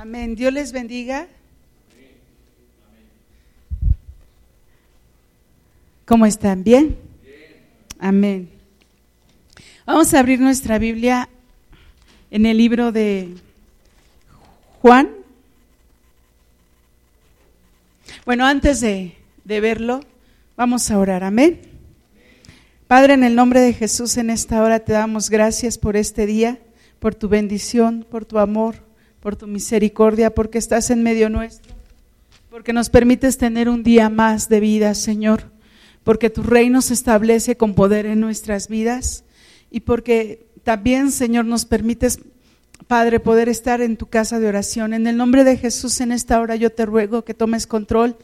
Amén. Dios les bendiga. ¿Cómo están? ¿Bien? Amén. Vamos a abrir nuestra Biblia en el libro de Juan. Bueno, antes de, de verlo, vamos a orar. Amén. Padre, en el nombre de Jesús, en esta hora te damos gracias por este día, por tu bendición, por tu amor por tu misericordia, porque estás en medio nuestro, porque nos permites tener un día más de vida, Señor, porque tu reino se establece con poder en nuestras vidas y porque también, Señor, nos permites, Padre, poder estar en tu casa de oración. En el nombre de Jesús, en esta hora yo te ruego que tomes control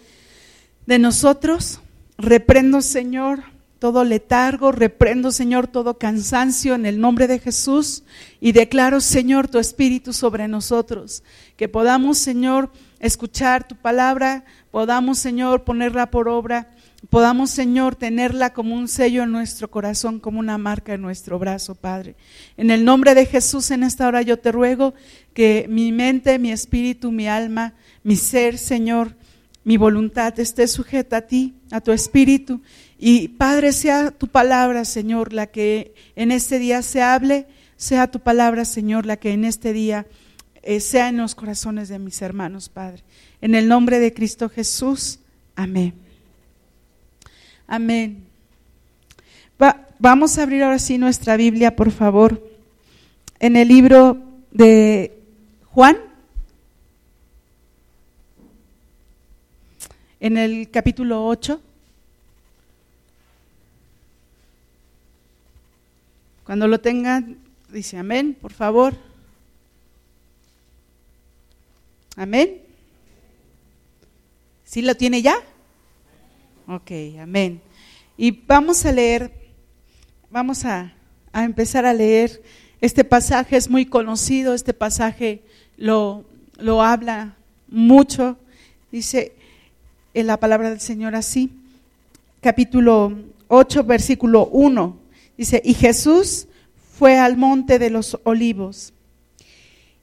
de nosotros. Reprendo, Señor, todo letargo, reprendo, Señor, todo cansancio en el nombre de Jesús y declaro, Señor, tu espíritu sobre nosotros. Que podamos, Señor, escuchar tu palabra, podamos, Señor, ponerla por obra, podamos, Señor, tenerla como un sello en nuestro corazón, como una marca en nuestro brazo, Padre. En el nombre de Jesús, en esta hora yo te ruego que mi mente, mi espíritu, mi alma, mi ser, Señor, mi voluntad esté sujeta a ti, a tu espíritu y Padre, sea tu palabra, Señor, la que en este día se hable, sea tu palabra, Señor, la que en este día eh, sea en los corazones de mis hermanos, Padre. En el nombre de Cristo Jesús, amén. Amén. vamos a abrir ahora sí nuestra Biblia, por favor, en el libro de Juan, en el capítulo 8. Cuando lo tengan, dice amén, por favor. Amén. ¿Sí lo tiene ya? Ok, amén. Y vamos a leer, vamos a, a, empezar a leer. Este pasaje es muy conocido, este pasaje lo, lo habla mucho. Dice en la palabra del Señor así, capítulo 8, versículo 1. Dice, y Jesús fue al monte de los olivos.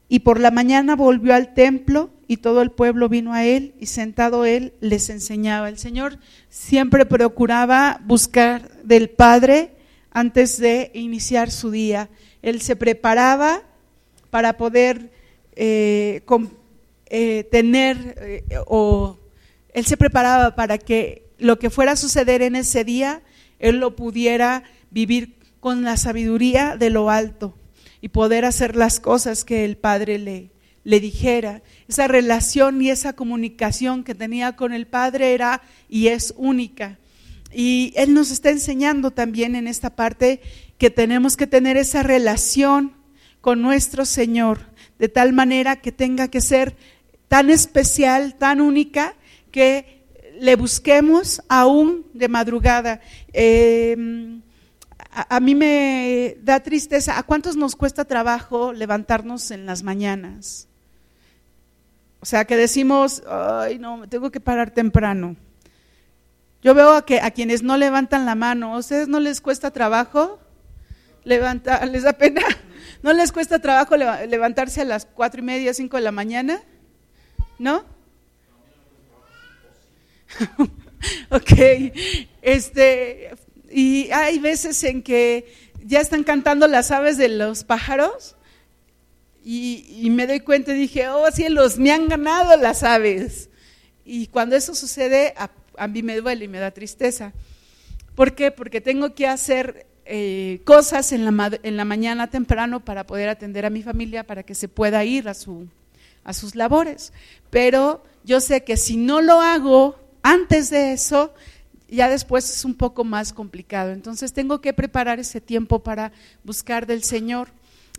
Y por la mañana volvió al templo y todo el pueblo vino a él y sentado él les enseñaba. El Señor siempre procuraba buscar del Padre antes de iniciar su día. Él se preparaba para poder eh, eh, tener eh, o él se preparaba para que lo que fuera a suceder en ese día, él lo pudiera vivir con la sabiduría de lo alto y poder hacer las cosas que el Padre le, le dijera. Esa relación y esa comunicación que tenía con el Padre era y es única. Y Él nos está enseñando también en esta parte que tenemos que tener esa relación con nuestro Señor, de tal manera que tenga que ser tan especial, tan única, que le busquemos aún de madrugada. Eh, a, mí me da tristeza. ¿A cuántos nos cuesta trabajo levantarnos en las mañanas? O sea, que decimos, ay, no, me tengo que parar temprano. Yo veo a, que, a quienes no levantan la mano, ¿a ustedes no les cuesta trabajo levantar, les da pena? ¿No les cuesta trabajo levantarse a las cuatro y media, cinco de la mañana? ¿No? ok, este, y hay veces en que ya están cantando las aves de los pájaros y, me doy cuenta y dije, oh cielos, me han ganado las aves. Y cuando eso sucede, a, mí me duele y me da tristeza. ¿Por qué? Porque tengo que hacer eh, cosas en la, en la mañana temprano para poder atender a mi familia, para que se pueda ir a, su, a sus labores. Pero yo sé que si no lo hago antes de eso, ya después es un poco más complicado. Entonces tengo que preparar ese tiempo para buscar del Señor.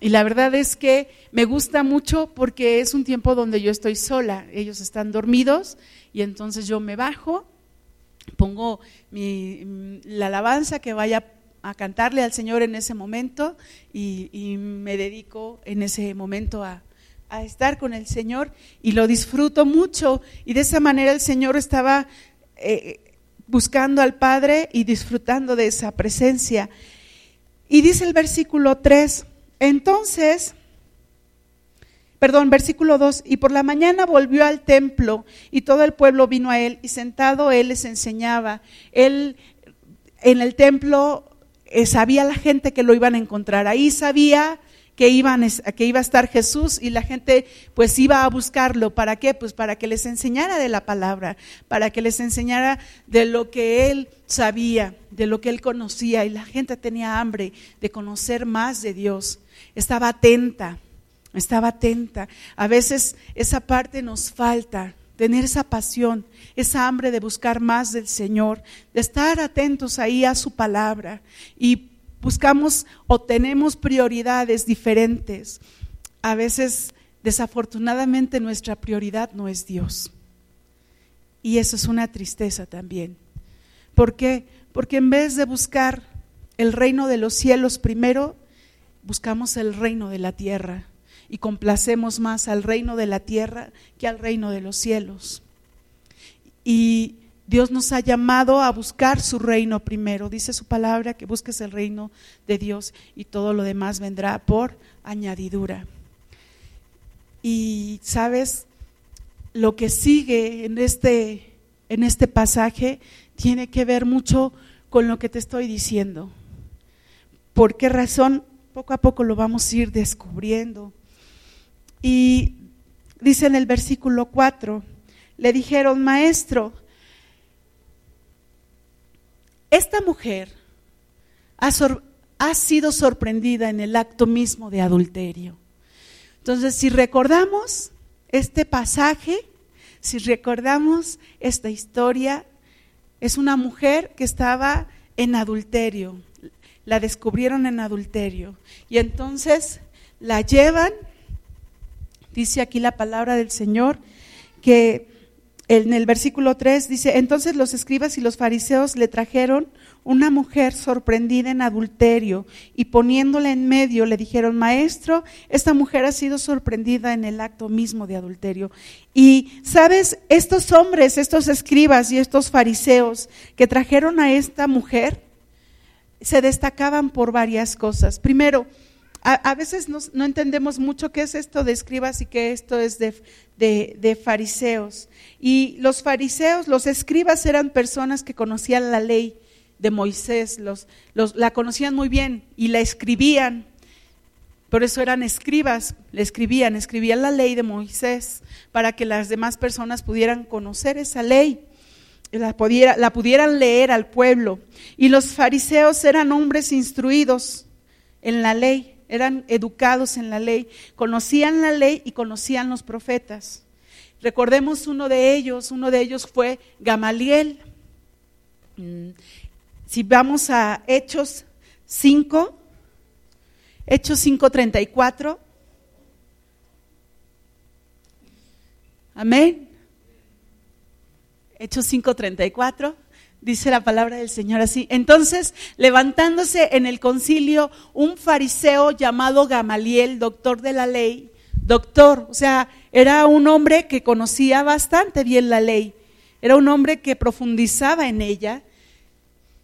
Y la verdad es que me gusta mucho porque es un tiempo donde yo estoy sola, ellos están dormidos y entonces yo me bajo, pongo mi, la alabanza que vaya a cantarle al Señor en ese momento y, me dedico en ese momento a, estar con el Señor y lo disfruto mucho. Y de esa manera el Señor estaba eh, buscando al Padre y disfrutando de esa presencia. Y dice el versículo 3, entonces, perdón, versículo 2, y por la mañana volvió al templo y todo el pueblo vino a él y sentado él les enseñaba. Él en el templo eh, sabía la gente que lo iban a encontrar, ahí sabía que, que iba a estar Jesús y la gente pues iba a buscarlo. ¿Para qué? Pues para que les enseñara de la palabra, para que les enseñara de lo que él sabía, de lo que él conocía y la gente tenía hambre de conocer más de Dios. Estaba atenta, estaba atenta. A veces esa parte nos falta, tener esa pasión, esa hambre de buscar más del Señor, de estar atentos ahí a su palabra y buscamos o tenemos prioridades diferentes. A veces, desafortunadamente, nuestra prioridad no es Dios. Y eso es una tristeza también. ¿Por qué? Porque en vez de buscar el reino de los cielos primero, buscamos el reino de la tierra y complacemos más al reino de la tierra que al reino de los cielos. Y Dios nos ha llamado a buscar su reino primero. Dice su palabra que busques el reino de Dios y todo lo demás vendrá por añadidura. Y sabes, lo que sigue en este, en este pasaje tiene que ver mucho con lo que te estoy diciendo. ¿Por qué razón? Poco a poco lo vamos a ir descubriendo. Y dice en el versículo 4, le dijeron, maestro, esta mujer ha, sido sorprendida en el acto mismo de adulterio. Entonces, si recordamos este pasaje, si recordamos esta historia, es una mujer que estaba en adulterio, la descubrieron en adulterio y entonces la llevan, dice aquí la palabra del Señor, que en el versículo 3 dice, entonces los escribas y los fariseos le trajeron una mujer sorprendida en adulterio y poniéndola en medio le dijeron, maestro, esta mujer ha sido sorprendida en el acto mismo de adulterio. Y sabes, estos hombres, estos escribas y estos fariseos que trajeron a esta mujer, se destacaban por varias cosas. Primero, a, veces no, entendemos mucho qué es esto de escribas y qué esto es de, de, fariseos. Y los fariseos, los escribas eran personas que conocían la ley de Moisés, los, los, la conocían muy bien y la escribían. Por eso eran escribas, le escribían, escribían la ley de Moisés para que las demás personas pudieran conocer esa ley, la, pudiera, la pudieran leer al pueblo. Y los fariseos eran hombres instruidos en la ley eran educados en la ley, conocían la ley y conocían los profetas. Recordemos uno de ellos, uno de ellos fue Gamaliel. Mm, si vamos a Hechos 5, Hechos 5:34. Amén. Hechos 5:34. Dice la palabra del Señor así. Entonces, levantándose en el concilio un fariseo llamado Gamaliel, doctor de la ley, doctor, o sea, era un hombre que conocía bastante bien la ley, era un hombre que profundizaba en ella,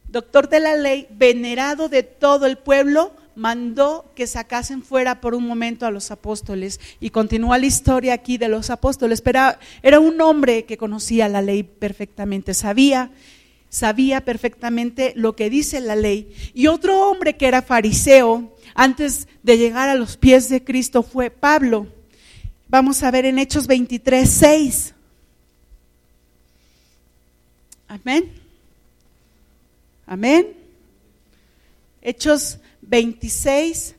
doctor de la ley, venerado de todo el pueblo, mandó que sacasen fuera por un momento a los apóstoles. Y continúa la historia aquí de los apóstoles, pero era un hombre que conocía la ley perfectamente, sabía sabía perfectamente lo que dice la ley. Y otro hombre que era fariseo, antes de llegar a los pies de Cristo, fue Pablo. Vamos a ver en Hechos 23, 6. Amén. Amén. Hechos 26,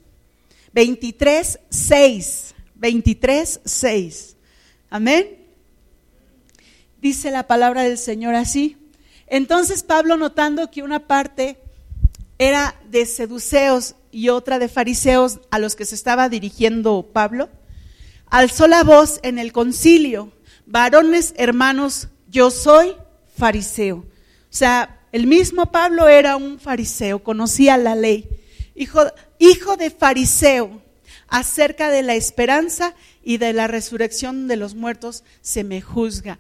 23, 6. 23, 6. Amén. Dice la palabra del Señor así. Entonces Pablo, notando que una parte era de seduceos y otra de fariseos a los que se estaba dirigiendo Pablo, alzó la voz en el concilio, varones hermanos, yo soy fariseo. O sea, el mismo Pablo era un fariseo, conocía la ley. Hijo, hijo de fariseo, acerca de la esperanza y de la resurrección de los muertos se me juzga.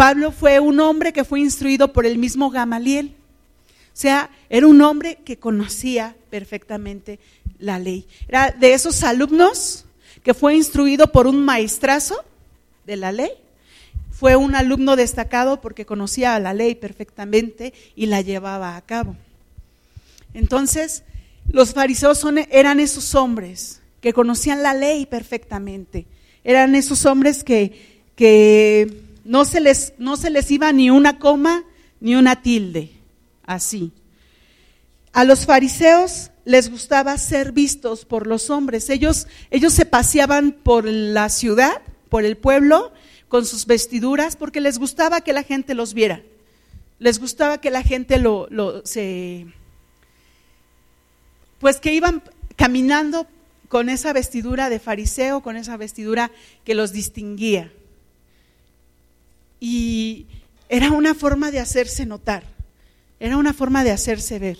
Pablo fue un hombre que fue instruido por el mismo Gamaliel. O sea, era un hombre que conocía perfectamente la ley. Era de esos alumnos que fue instruido por un maestrazo de la ley. Fue un alumno destacado porque conocía la ley perfectamente y la llevaba a cabo. Entonces, los fariseos eran esos hombres que conocían la ley perfectamente. Eran esos hombres que, que no, se les, no se les iba ni una coma ni una tilde. Así. A los fariseos les gustaba ser vistos por los hombres. Ellos, ellos se paseaban por la ciudad, por el pueblo, con sus vestiduras, porque les gustaba que la gente los viera. Les gustaba que la gente lo, lo se, pues que iban caminando con esa vestidura de fariseo, con esa vestidura que los distinguía. Y era una forma de hacerse notar, era una forma de hacerse ver.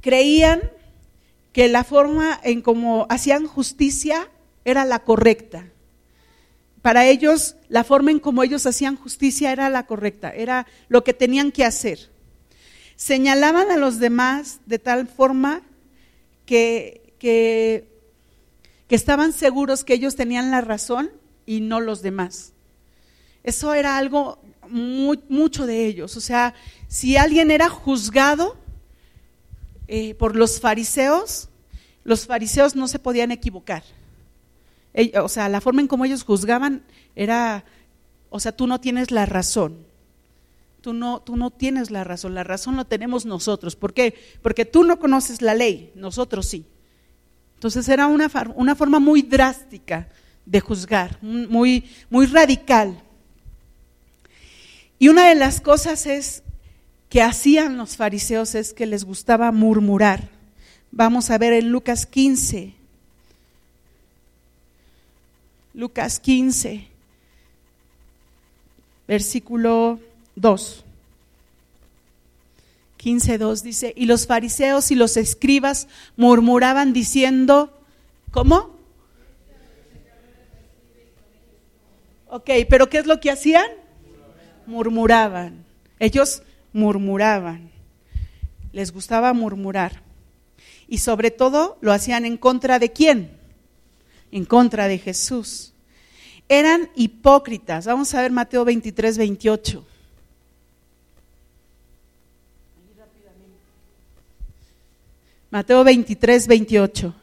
Creían que la forma en cómo hacían justicia era la correcta. Para ellos, la forma en cómo ellos hacían justicia era la correcta, era lo que tenían que hacer señalaban a los demás de tal forma que, que, estaban seguros que ellos tenían la razón y no los demás. Eso era algo mucho de ellos. O sea, si alguien era juzgado eh, por los fariseos, los fariseos no se podían equivocar. o sea, la forma en cómo ellos juzgaban era, o sea, tú no tienes la razón tú no, tú no tienes la razón, la razón la tenemos nosotros. ¿Por qué? Porque tú no conoces la ley, nosotros sí. Entonces era una, una forma muy drástica de juzgar, muy, muy radical. Y una de las cosas es que hacían los fariseos es que les gustaba murmurar. Vamos a ver en Lucas 15. Lucas 15, versículo 2. 15.2 dice, y los fariseos y los escribas murmuraban diciendo, ¿cómo? Ok, pero ¿qué es lo que hacían? Murmuraban. Ellos murmuraban. Les gustaba murmurar. Y sobre todo lo hacían en contra de quién? En contra de Jesús. Eran hipócritas. Vamos a ver Mateo 23, 28. Mateo 23, 28.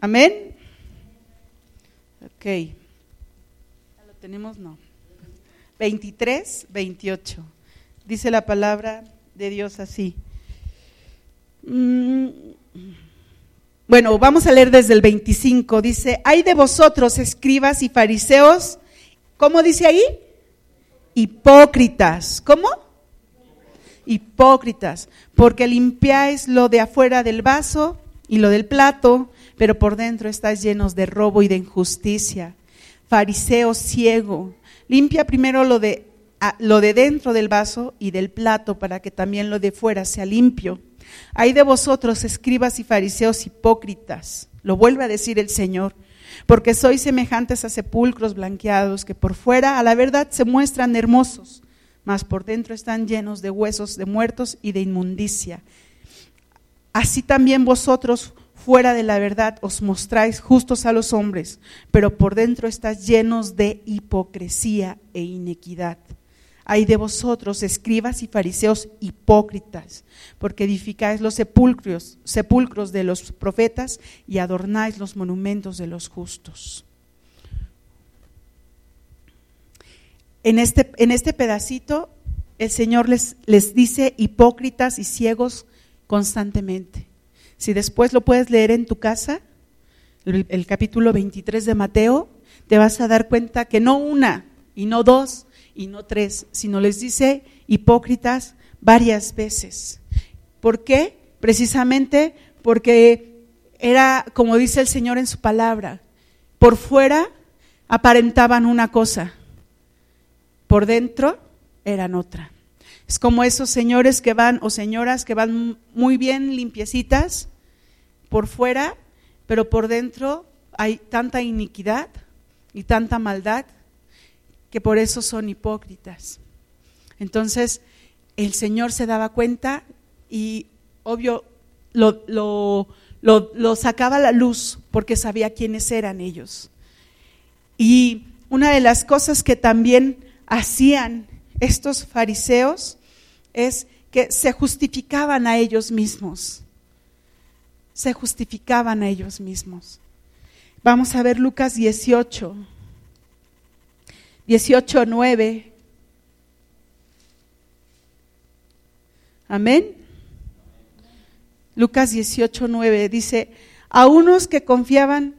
Amén. Ok. ¿Ya lo tenemos? No. 23, 28. Dice la palabra de Dios así. Mm. Bueno, vamos a leer desde el 25. Dice, hay de vosotros, escribas y fariseos. ¿Cómo dice ahí? hipócritas. ¿Cómo? Hipócritas, porque limpiáis lo de afuera del vaso y lo del plato, pero por dentro estáis llenos de robo y de injusticia. Fariseo ciego, limpia primero lo de, lo de dentro del vaso y del plato para que también lo de fuera sea limpio. Hay de vosotros, escribas y fariseos hipócritas, lo vuelve a decir el Señor porque sois semejantes a sepulcros blanqueados que por fuera a la verdad se muestran hermosos, mas por dentro están llenos de huesos de muertos y de inmundicia. Así también vosotros fuera de la verdad os mostráis justos a los hombres, pero por dentro estáis llenos de hipocresía e inequidad. Hay de vosotros, escribas y fariseos hipócritas, porque edificáis los sepulcros, sepulcros de los profetas y adornáis los monumentos de los justos. En este, en este pedacito, el Señor les, les dice hipócritas y ciegos constantemente. Si después lo puedes leer en tu casa, el, capítulo 23 de Mateo, te vas a dar cuenta que no una y no dos, y no tres, sino les dice hipócritas varias veces. ¿Por qué? Precisamente porque era, como dice el Señor en su palabra, por fuera aparentaban una cosa, por dentro eran otra. Es como esos señores que van o señoras que van muy bien limpiecitas por fuera, pero por dentro hay tanta iniquidad y tanta maldad que por eso son hipócritas. Entonces, el Señor se daba cuenta y obvio lo, sacaba a la luz porque sabía quiénes eran ellos. Y una de las cosas que también hacían estos fariseos es que se justificaban a ellos mismos. Se justificaban a ellos mismos. Vamos a ver Lucas 18, 18, 9. Amén. Lucas 18, 9 dice, a unos que confiaban,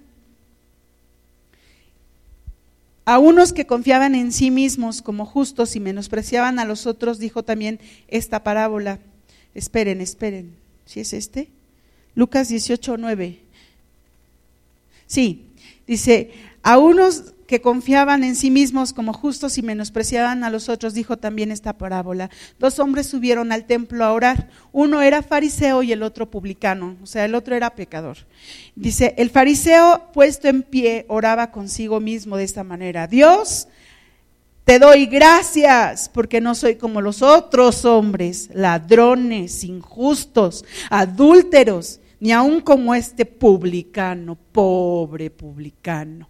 a unos que confiaban en sí mismos como justos y menospreciaban a los otros, dijo también esta parábola. Esperen, esperen. ¿Si es este? Lucas 18, 9. Sí, dice, a unos que confiaban en sí mismos como justos y menospreciaban a los otros, dijo también esta parábola. Dos hombres subieron al templo a orar. Uno era fariseo y el otro publicano, o sea, el otro era pecador. Dice, el fariseo puesto en pie oraba consigo mismo de esta manera. Dios, te doy gracias porque no soy como los otros hombres, ladrones, injustos, adúlteros, ni aun como este publicano, pobre publicano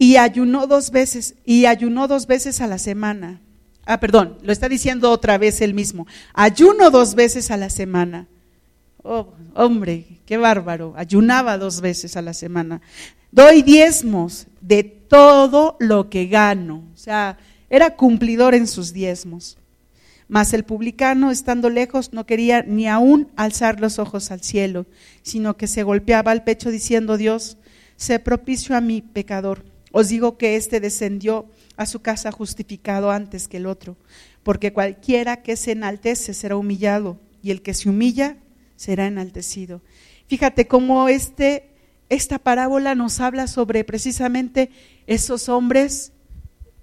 y ayunó dos veces, y ayunó dos veces a la semana. Ah, perdón, lo está diciendo otra vez él mismo. Ayuno dos veces a la semana. Oh, hombre, qué bárbaro. Ayunaba dos veces a la semana. Doy diezmos de todo lo que gano. O sea, era cumplidor en sus diezmos. Mas el publicano, estando lejos, no quería ni aún alzar los ojos al cielo, sino que se golpeaba al pecho diciendo, Dios, sé propicio a mi pecador. Os digo que éste descendió a su casa justificado antes que el otro, porque cualquiera que se enaltece será humillado, y el que se humilla será enaltecido. Fíjate cómo este, esta parábola nos habla sobre precisamente esos hombres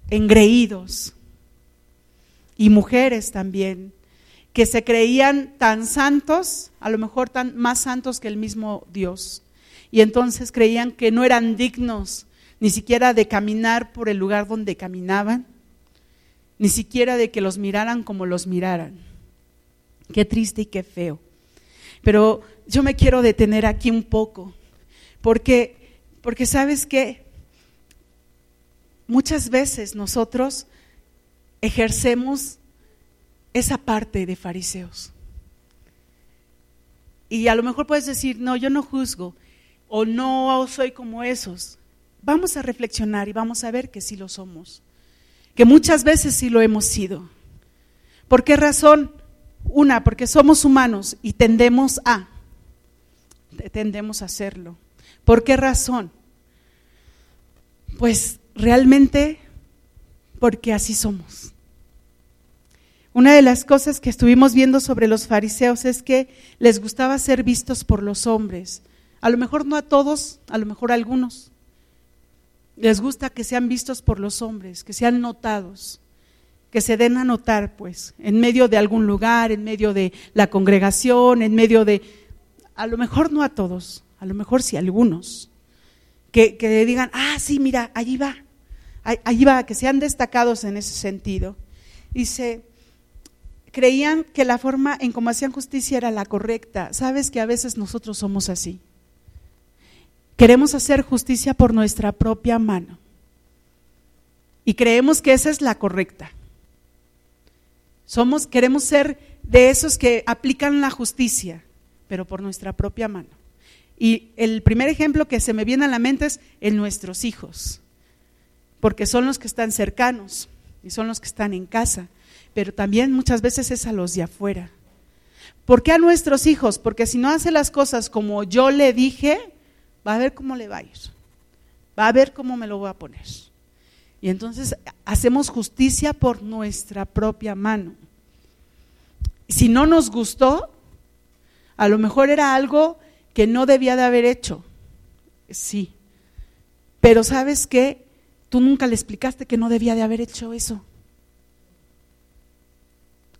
engreídos y mujeres también, que se creían tan santos, a lo mejor tan más santos que el mismo Dios, y entonces creían que no eran dignos ni siquiera de caminar por el lugar donde caminaban, ni siquiera de que los miraran como los miraran. Qué triste y qué feo. Pero yo me quiero detener aquí un poco, porque, porque sabes que muchas veces nosotros ejercemos esa parte de fariseos. Y a lo mejor puedes decir, no, yo no juzgo, o no soy como esos vamos a reflexionar y vamos a ver que sí lo somos, que muchas veces sí lo hemos sido. ¿Por qué razón? Una, porque somos humanos y tendemos a, tendemos a hacerlo. ¿Por qué razón? Pues realmente porque así somos. Una de las cosas que estuvimos viendo sobre los fariseos es que les gustaba ser vistos por los hombres. A lo mejor no a todos, a lo mejor a algunos les gusta que sean vistos por los hombres, que sean notados, que se den a notar, pues, en medio de algún lugar, en medio de la congregación, en medio de, a lo mejor no a todos, a lo mejor sí a algunos, que, que digan, ah, sí, mira, allí va, allí va, que sean destacados en ese sentido. Dice, creían que la forma en cómo hacían justicia era la correcta. Sabes que a veces nosotros somos así. Queremos hacer justicia por nuestra propia mano. Y creemos que esa es la correcta. Somos, queremos ser de esos que aplican la justicia, pero por nuestra propia mano. Y el primer ejemplo que se me viene a la mente es en nuestros hijos, porque son los que están cercanos y son los que están en casa, pero también muchas veces es a los de afuera. ¿Por qué a nuestros hijos? Porque si no hace las cosas como yo le dije, va a ver cómo le va a ir, va a ver cómo me lo voy a poner. Y entonces hacemos justicia por nuestra propia mano. Si no nos gustó, a lo mejor era algo que no debía de haber hecho. Sí. Pero sabes qué? Tú nunca le explicaste que no debía de haber hecho eso.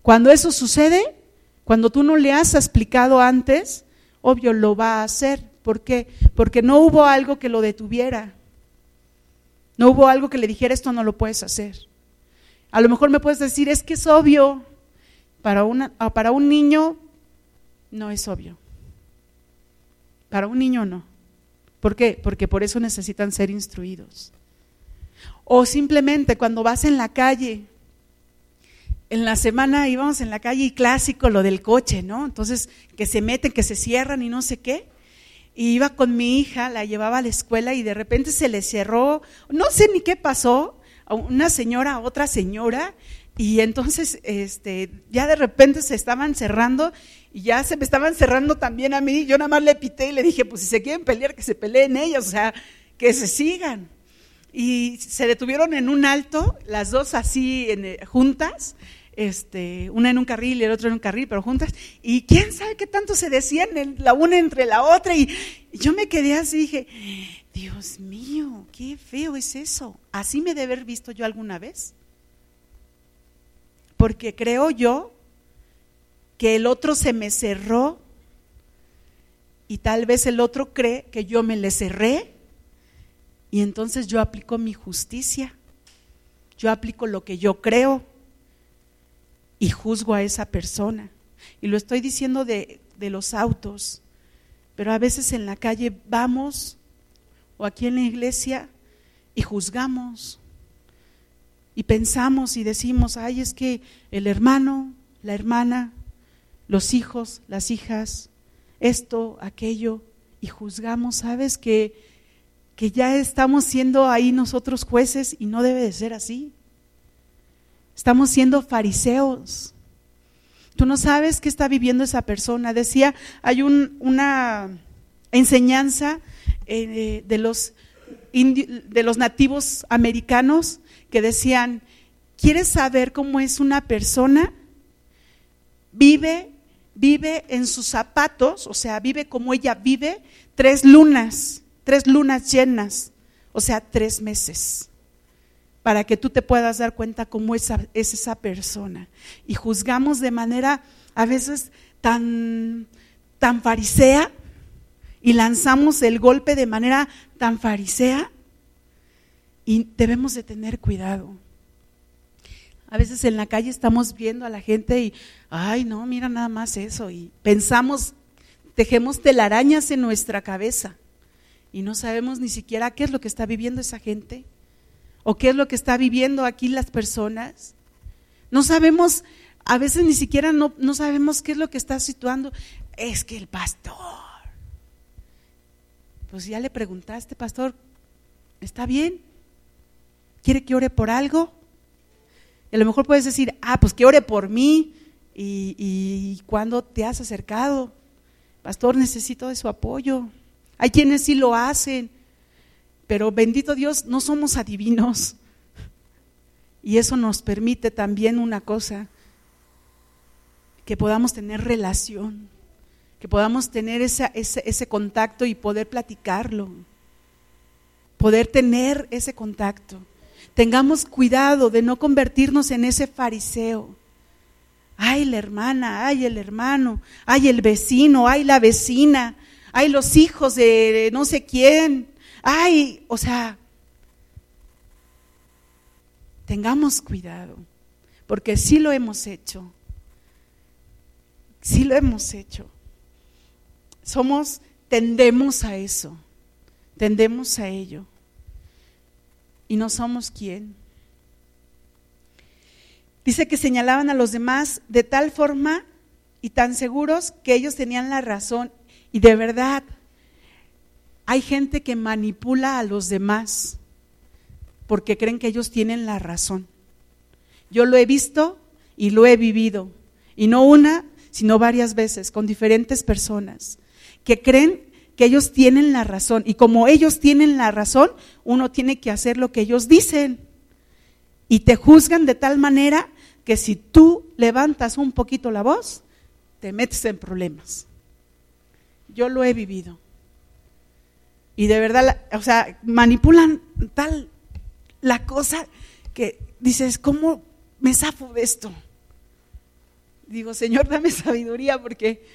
Cuando eso sucede, cuando tú no le has explicado antes, obvio lo va a hacer. ¿Por qué? Porque no hubo algo que lo detuviera. No hubo algo que le dijera esto no lo puedes hacer. A lo mejor me puedes decir, es que es obvio. Para, una, para un niño no es obvio. Para un niño no. ¿Por qué? Porque por eso necesitan ser instruidos. O simplemente cuando vas en la calle, en la semana íbamos en la calle y clásico lo del coche, ¿no? Entonces, que se meten, que se cierran y no sé qué. Y iba con mi hija, la llevaba a la escuela y de repente se le cerró, no sé ni qué pasó, a una señora, a otra señora, y entonces este, ya de repente se estaban cerrando y ya se me estaban cerrando también a mí. Yo nada más le pité y le dije, pues si se quieren pelear, que se peleen ellos, o sea, que se sigan. Y se detuvieron en un alto, las dos así en, juntas, este, una en un carril y el otro en un carril, pero juntas, y quién sabe qué tanto se decían la una entre la otra, y, yo me quedé así, dije, Dios mío, qué feo es eso, así me debe haber visto yo alguna vez, porque creo yo que el otro se me cerró y tal vez el otro cree que yo me le cerré y entonces yo aplico mi justicia, yo aplico lo que yo creo y juzgo a esa persona. Y lo estoy diciendo de, de los autos, pero a veces en la calle vamos o aquí en la iglesia y juzgamos y pensamos y decimos, ay, es que el hermano, la hermana, los hijos, las hijas, esto, aquello, y juzgamos, ¿sabes? Que, que ya estamos siendo ahí nosotros jueces y no debe de ser así. Estamos siendo fariseos. Tú no sabes qué está viviendo esa persona. Decía, hay una enseñanza eh, de, los de los nativos americanos que decían, ¿quieres saber cómo es una persona? Vive, vive en sus zapatos, o sea, vive como ella vive, tres lunas, tres lunas llenas, o sea, tres meses para que tú te puedas dar cuenta cómo es, es esa persona. Y juzgamos de manera a veces tan, tan farisea y lanzamos el golpe de manera tan farisea y debemos de tener cuidado. A veces en la calle estamos viendo a la gente y, ay, no, mira nada más eso. Y pensamos, tejemos telarañas en nuestra cabeza y no sabemos ni siquiera qué es lo que está viviendo esa gente o qué es lo que está viviendo aquí las personas. No sabemos, a veces ni siquiera no, no sabemos qué es lo que está situando. Es que el pastor, pues ya le preguntaste, pastor, ¿está bien? ¿Quiere que ore por algo? Y a lo mejor puedes decir, ah, pues que ore por mí. ¿Y, y cuándo te has acercado? Pastor, necesito de su apoyo. Hay quienes sí lo hacen, pero bendito Dios, no somos adivinos. Y eso nos permite también una cosa, que podamos tener relación, que podamos tener ese, ese, contacto y poder platicarlo, poder tener ese contacto. Tengamos cuidado de no convertirnos en ese fariseo. Ay, la hermana, ay, el hermano, ay, el vecino, ay, la vecina, ay, los hijos de no sé quién ay, o sea, tengamos cuidado, porque sí lo hemos hecho, sí lo hemos hecho. Somos, tendemos a eso, tendemos a ello. Y no somos quién. Dice que señalaban a los demás de tal forma y tan seguros que ellos tenían la razón. Y de verdad, hay gente que manipula a los demás porque creen que ellos tienen la razón. Yo lo he visto y lo he vivido, y no una, sino varias veces, con diferentes personas, que creen que ellos tienen la razón, y como ellos tienen la razón, uno tiene que hacer lo que ellos dicen, y te juzgan de tal manera que si tú levantas un poquito la voz, te metes en problemas. Yo lo he vivido. Y de verdad, o sea, manipulan tal la cosa que dices, ¿cómo me zafo de esto? Digo, Señor, dame sabiduría porque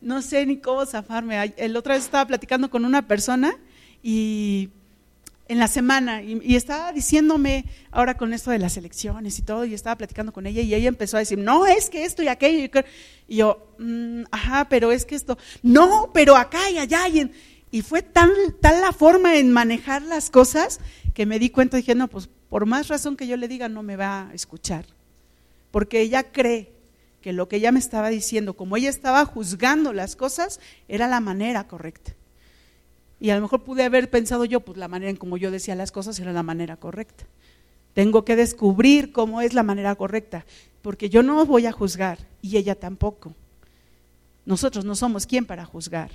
no sé ni cómo zafarme. El otra vez estaba platicando con una persona y en la semana y, estaba diciéndome ahora con esto de las elecciones y todo, y estaba platicando con ella y ella empezó a decir, no, es que esto y aquello. Y yo, mm, ajá, pero es que esto, no, pero acá y allá. Y, y fue tan, tal la forma en manejar las cosas que me di cuenta, dije, pues por más razón que yo le diga, no me va a escuchar. Porque ella cree que lo que ella me estaba diciendo, como ella estaba juzgando las cosas, era la manera correcta. Y a lo mejor pude haber pensado yo, pues la manera en como yo decía las cosas era la manera correcta. Tengo que descubrir cómo es la manera correcta, porque yo no voy a juzgar y ella tampoco. Nosotros no somos quien para juzgar,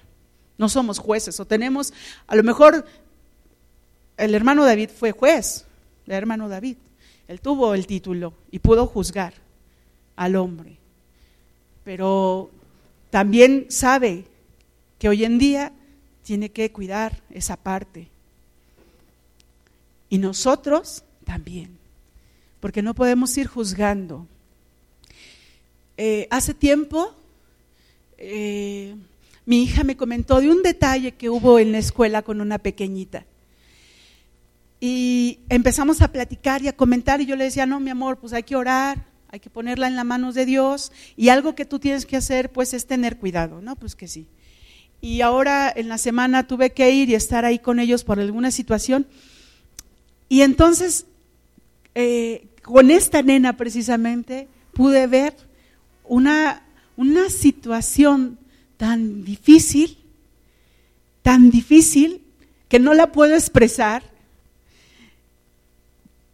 no somos jueces o tenemos, a lo mejor el hermano David fue juez, el hermano David, él tuvo el título y pudo juzgar al hombre, pero también sabe que hoy en día tiene que cuidar esa parte. Y nosotros también, porque no podemos ir juzgando. Eh, hace tiempo, eh, mi hija me comentó de un detalle que hubo en la escuela con una pequeñita. Y empezamos a platicar y a comentar y yo le decía, no, mi amor, pues hay que orar, hay que ponerla en las manos de Dios y algo que tú tienes que hacer pues es tener cuidado, ¿no? Pues que sí y ahora en la semana tuve que ir y estar ahí con ellos por alguna situación. Y entonces, eh, con esta nena precisamente, pude ver una, una situación tan difícil, tan difícil, que no la puedo expresar,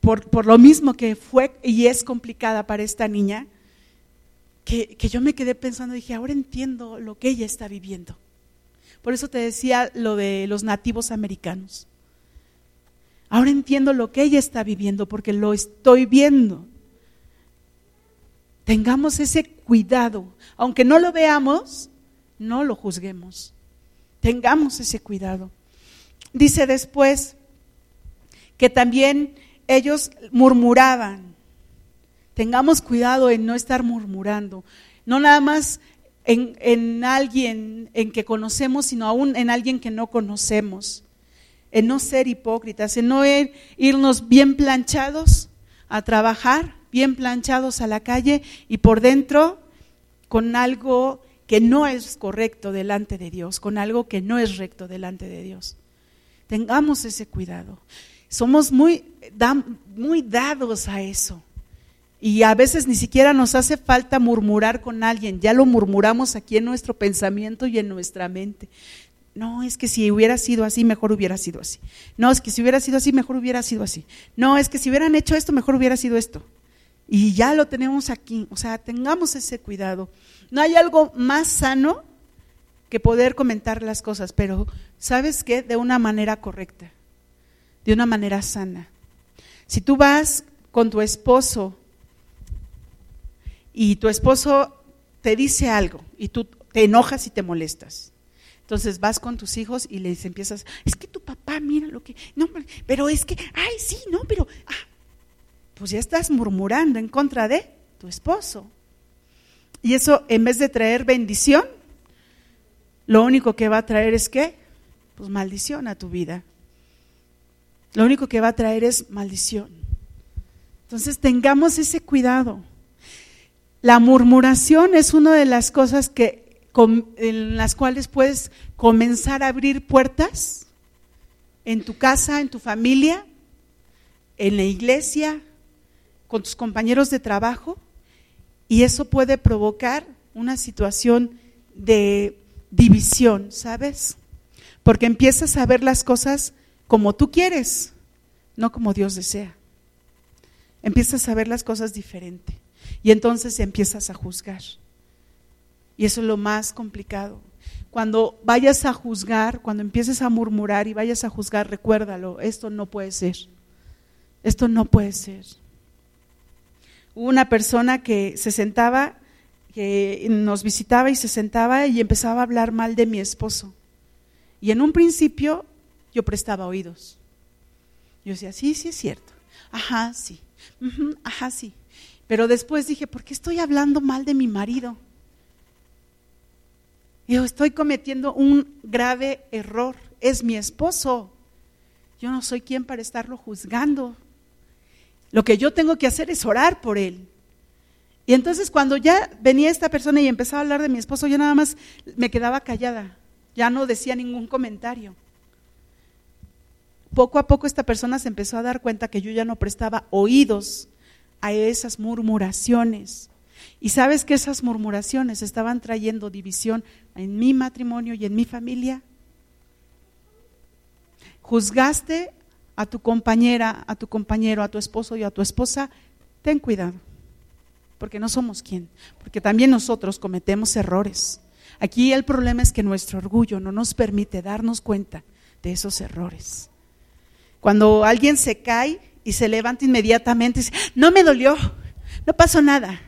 por, por, lo mismo que fue y es complicada para esta niña, que, que yo me quedé pensando, dije, ahora entiendo lo que ella está viviendo. Por eso te decía lo de los nativos americanos. Ahora entiendo lo que ella está viviendo porque lo estoy viendo. Tengamos ese cuidado. Aunque no lo veamos, no lo juzguemos. Tengamos ese cuidado. Dice después que también ellos murmuraban. Tengamos cuidado en no estar murmurando. No nada más en, alguien en que conocemos, sino aún en alguien que no conocemos. En no ser hipócritas, en no irnos bien planchados a trabajar, bien planchados a la calle y por dentro con algo que no es correcto delante de Dios, con algo que no es recto delante de Dios. Tengamos ese cuidado. Somos muy, muy dados a eso. Y a veces ni siquiera nos hace falta murmurar con alguien, ya lo murmuramos aquí en nuestro pensamiento y en nuestra mente. No, es que si hubiera sido así, mejor hubiera sido así. No, es que si hubiera sido así, mejor hubiera sido así. No, es que si hubieran hecho esto, mejor hubiera sido esto. Y ya lo tenemos aquí. O sea, tengamos ese cuidado. No hay algo más sano que poder comentar las cosas, pero ¿sabes qué? De una manera correcta, de una manera sana. Si tú vas con tu esposo y tu esposo te dice algo y tú te enojas y te molestas. Entonces vas con tus hijos y les empiezas, es que tu papá, mira lo que, no, pero es que, ay, sí, no, pero, ah, pues ya estás murmurando en contra de tu esposo. Y eso, en vez de traer bendición, lo único que va a traer es qué? Pues maldición a tu vida. Lo único que va a traer es maldición. Entonces tengamos ese cuidado. La murmuración es una de las cosas que, en las cuales puedes comenzar a abrir puertas en tu casa, en tu familia, en la iglesia, con tus compañeros de trabajo, y eso puede provocar una situación de división, ¿sabes? Porque empiezas a ver las cosas como tú quieres, no como Dios desea. Empiezas a ver las cosas diferente. Y entonces empiezas a juzgar. Y eso es lo más complicado. Cuando vayas a juzgar, cuando empieces a murmurar y vayas a juzgar, recuérdalo, esto no puede ser. Esto no puede ser. Hubo una persona que se sentaba, que nos visitaba y se sentaba y empezaba a hablar mal de mi esposo. Y en un principio yo prestaba oídos. Yo decía, sí, sí es cierto. Ajá, sí. ajá, sí. Pero después dije, ¿por qué estoy hablando mal de mi marido? Yo estoy cometiendo un grave error. Es mi esposo. Yo no soy quien para estarlo juzgando. Lo que yo tengo que hacer es orar por él. Y entonces cuando ya venía esta persona y empezaba a hablar de mi esposo, yo nada más me quedaba callada, ya no decía ningún comentario. Poco a poco esta persona se empezó a dar cuenta que yo ya no prestaba oídos a esas murmuraciones. Y sabes que esas murmuraciones estaban trayendo división en mi matrimonio y en mi familia. Juzgaste a tu compañera, a tu compañero, a tu esposo y a tu esposa, ten cuidado porque no somos quien, porque también nosotros cometemos errores. Aquí el problema es que nuestro orgullo no nos permite darnos cuenta de esos errores. Cuando alguien se cae y se levanta inmediatamente y dice, no me dolió, no pasó nada.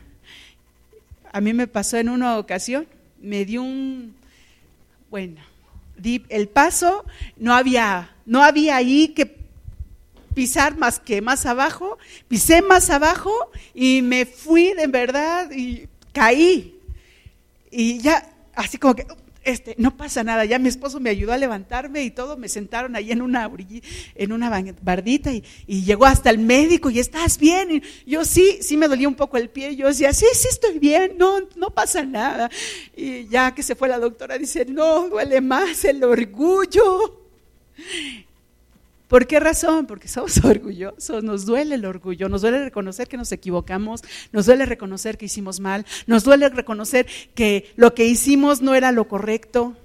A mí me pasó en una ocasión, me dio un, bueno, el paso, no había, no había ahí que pisar más que más abajo, pisé más abajo y me fui de verdad y caí. Y ya, así como que, este, no pasa nada, ya mi esposo me ayudó a levantarme y todo, me sentaron ahí en una, en una bardita y, llegó hasta el médico y estás bien. Y yo sí, sí me dolía un poco el pie, yo decía, sí, sí estoy bien, no, no pasa nada. Y ya que se fue la doctora, dice, no, duele más el orgullo. ¿Por qué razón? Porque somos orgullosos, nos duele el orgullo, nos duele reconocer que nos equivocamos, nos duele reconocer que hicimos mal, nos duele reconocer que lo que hicimos no era lo correcto.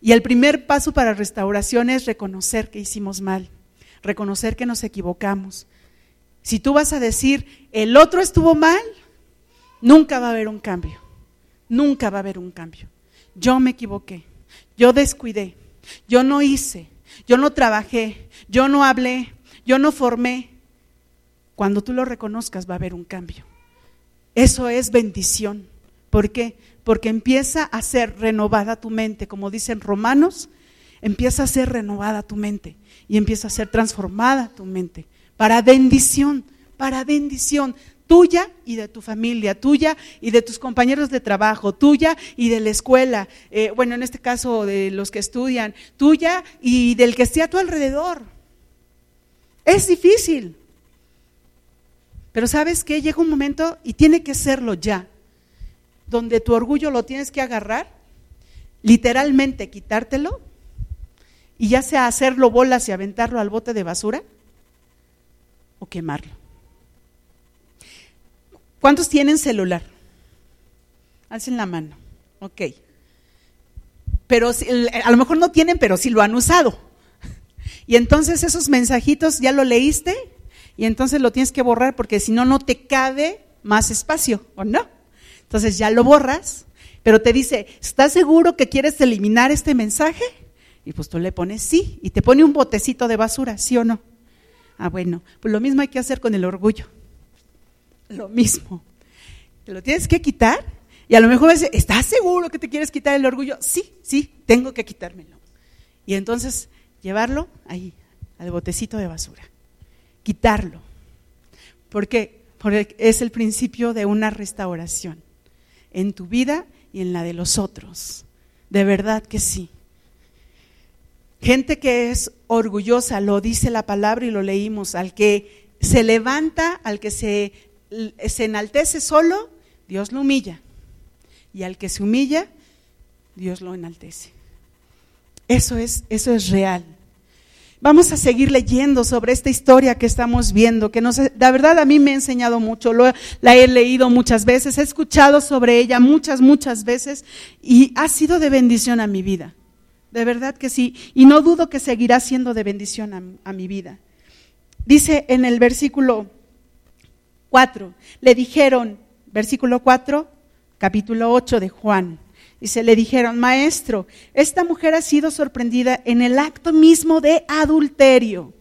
Y el primer paso para restauración es reconocer que hicimos mal, reconocer que nos equivocamos. Si tú vas a decir, el otro estuvo mal, nunca va a haber un cambio, nunca va a haber un cambio. Yo me equivoqué, yo descuidé, yo no hice, yo no trabajé, yo no hablé, yo no formé. Cuando tú lo reconozcas va a haber un cambio. Eso es bendición. ¿Por qué? Porque empieza a ser renovada tu mente, como dicen Romanos, empieza a ser renovada tu mente y empieza a ser transformada tu mente para bendición, para bendición tuya y de tu familia, tuya y de tus compañeros de trabajo, tuya y de la escuela, eh, bueno, en este caso de los que estudian, tuya y del que esté a tu alrededor. Es difícil, pero sabes que llega un momento y tiene que serlo ya, donde tu orgullo lo tienes que agarrar, literalmente quitártelo y ya sea hacerlo bolas y aventarlo al bote de basura o quemarlo. ¿Cuántos tienen celular? Hacen la mano. Ok. Pero a lo mejor no tienen, pero sí lo han usado. Y entonces esos mensajitos ya lo leíste y entonces lo tienes que borrar porque si no, no te cabe más espacio, ¿o no? Entonces ya lo borras, pero te dice, ¿estás seguro que quieres eliminar este mensaje? Y pues tú le pones sí y te pone un botecito de basura, ¿sí o no? Ah, bueno, pues lo mismo hay que hacer con el orgullo lo mismo. Te lo tienes que quitar y a lo mejor dices, ¿estás seguro que te quieres quitar el orgullo? Sí, sí, tengo que quitármelo. Y entonces llevarlo ahí, al botecito de basura. Quitarlo. ¿Por qué? Porque es el principio de una restauración en tu vida y en la de los otros. De verdad que sí. Gente que es orgullosa, lo dice la palabra y lo leímos, al que se levanta, al que se se enaltece solo, Dios lo humilla. Y al que se humilla, Dios lo enaltece. Eso es, eso es real. Vamos a seguir leyendo sobre esta historia que estamos viendo, que nos, la verdad a mí me ha enseñado mucho, lo, la he leído muchas veces, he escuchado sobre ella muchas, muchas veces y ha sido de bendición a mi vida. De verdad que sí. Y no dudo que seguirá siendo de bendición a, a mi vida. Dice en el versículo 4. Le dijeron, versículo 4, capítulo 8 de Juan. Dice, le dijeron, maestro, esta mujer ha sido sorprendida en el acto mismo de adulterio,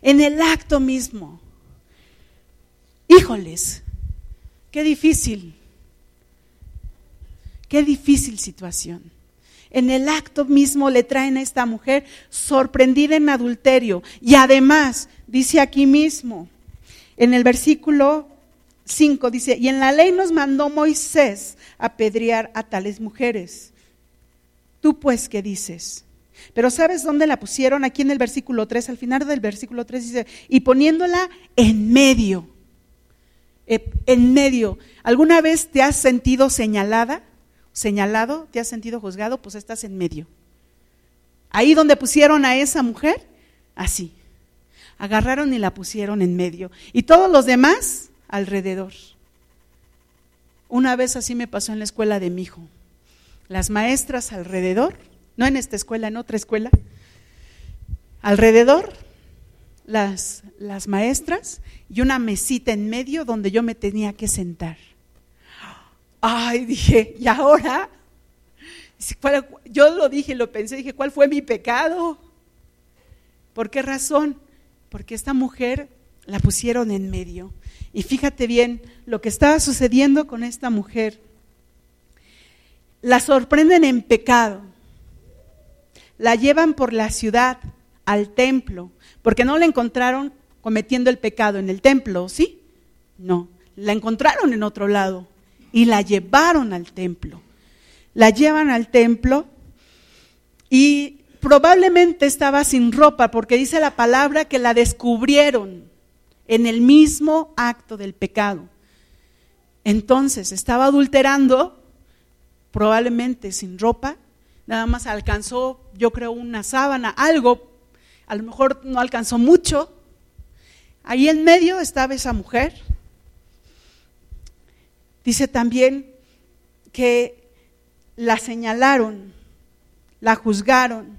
en el acto mismo. Híjoles, qué difícil, qué difícil situación. En el acto mismo le traen a esta mujer sorprendida en adulterio. Y además, dice aquí mismo, en el versículo 5 dice, y en la ley nos mandó Moisés apedrear a tales mujeres. Tú pues, ¿qué dices? Pero ¿sabes dónde la pusieron? Aquí en el versículo 3, al final del versículo 3 dice, y poniéndola en medio. Eh, en medio. ¿Alguna vez te has sentido señalada, señalado, te has sentido juzgado? Pues estás en medio. Ahí donde pusieron a esa mujer, así. Agarraron y la pusieron en medio. Y todos los demás alrededor. Una vez así me pasó en la escuela de mi hijo. Las maestras alrededor, no en esta escuela, en otra escuela, alrededor las, las maestras y una mesita en medio donde yo me tenía que sentar. Ay, dije, ¿y ahora? Yo lo dije, lo pensé, dije, ¿cuál fue mi pecado? ¿Por qué razón? Porque esta mujer la pusieron en medio. Y fíjate bien lo que estaba sucediendo con esta mujer. La sorprenden en pecado. La llevan por la ciudad al templo, porque no la encontraron cometiendo el pecado en el templo, ¿sí? No, la encontraron en otro lado y la llevaron al templo. La llevan al templo y probablemente estaba sin ropa, porque dice la palabra que la descubrieron en el mismo acto del pecado. Entonces estaba adulterando, probablemente sin ropa, nada más alcanzó, yo creo, una sábana, algo, a lo mejor no alcanzó mucho. Ahí en medio estaba esa mujer. Dice también que la señalaron, la juzgaron.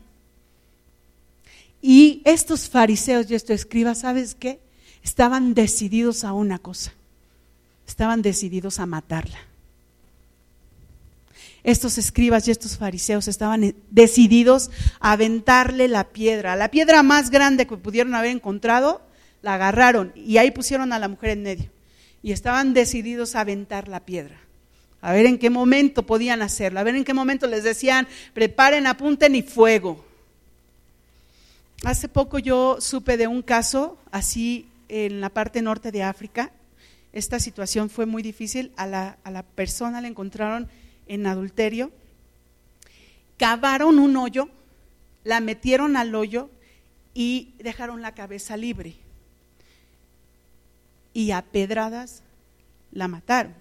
Y estos fariseos y estos escribas, ¿sabes qué? Estaban decididos a una cosa. Estaban decididos a matarla. Estos escribas y estos fariseos estaban decididos a aventarle la piedra. La piedra más grande que pudieron haber encontrado, la agarraron y ahí pusieron a la mujer en medio. Y estaban decididos a aventar la piedra. A ver en qué momento podían hacerlo. A ver en qué momento les decían, preparen, apunten y fuego. Hace poco yo supe de un caso así en la parte norte de África. Esta situación fue muy difícil. A la, a la persona la encontraron en adulterio. Cavaron un hoyo, la metieron al hoyo y dejaron la cabeza libre. Y a pedradas la mataron.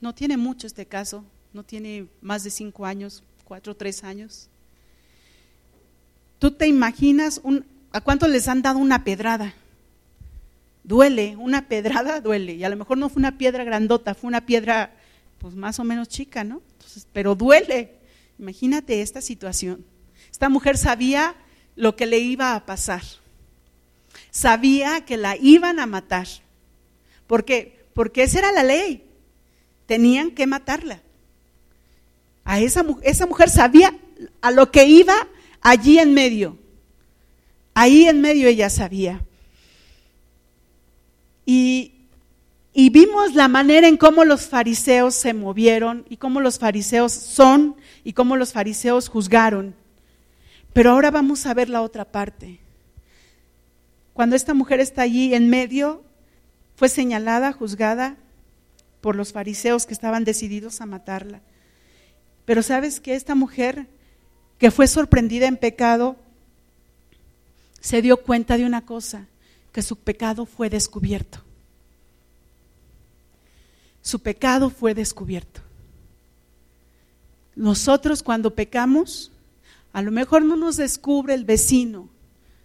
No tiene mucho este caso, no tiene más de cinco años, cuatro o tres años. ¿Tú te imaginas a cuántos les han dado una pedrada? Duele, una pedrada duele. Y a lo mejor no fue una piedra grandota, fue una piedra pues más o menos chica, ¿no? pero duele. Imagínate esta situación. Esta mujer sabía lo que le iba a pasar. Sabía que la iban a matar. ¿Por qué? Porque esa era la ley. Tenían que matarla. A esa, esa mujer sabía a lo que iba allí en medio. Ahí en medio ella sabía. Y, vimos la manera en cómo los fariseos se movieron y cómo los fariseos son y cómo los fariseos juzgaron. Pero ahora vamos a ver la otra parte. Cuando esta mujer está allí en medio, fue señalada, juzgada por los fariseos que estaban decididos a matarla. Pero sabes que esta mujer que fue sorprendida en pecado, se dio cuenta de una cosa, que su pecado fue descubierto. Su pecado fue descubierto. Nosotros cuando pecamos, a lo mejor no nos descubre el vecino,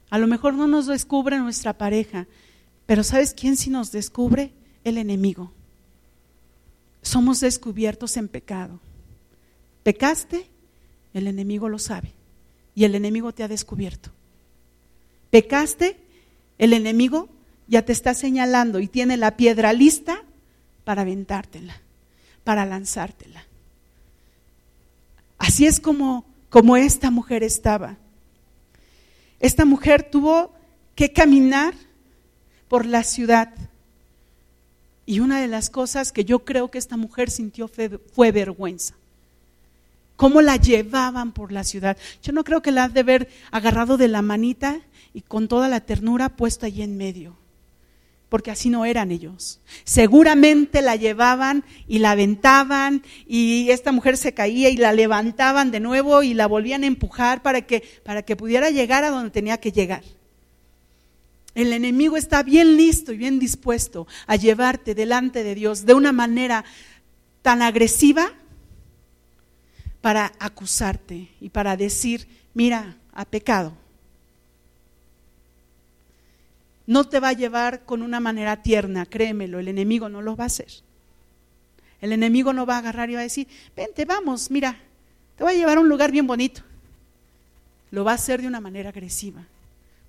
a lo mejor no nos descubre nuestra pareja, pero ¿sabes quién sí nos descubre? El enemigo. Somos descubiertos en pecado. ¿Pecaste? El enemigo lo sabe y el enemigo te ha descubierto. Pecaste, el enemigo ya te está señalando y tiene la piedra lista para aventártela, para lanzártela. Así es como, como esta mujer estaba. Esta mujer tuvo que caminar por la ciudad. Y una de las cosas que yo creo que esta mujer sintió fue vergüenza cómo la llevaban por la ciudad. Yo no creo que la ha de haber agarrado de la manita y con toda la ternura puesto allí en medio. porque así no eran ellos. Seguramente la llevaban y la aventaban y esta mujer se caía y la levantaban de nuevo y la volvían a empujar para que, para que pudiera llegar a donde tenía que llegar. El enemigo está bien listo y bien dispuesto a llevarte delante de Dios de una manera tan agresiva para acusarte y para decir, mira, ha pecado. No te va a llevar con una manera tierna, créemelo, el enemigo no lo va a hacer. El enemigo no va a agarrar y va a decir, vente, vamos, mira, te voy a llevar a un lugar bien bonito. Lo va a hacer de una manera agresiva.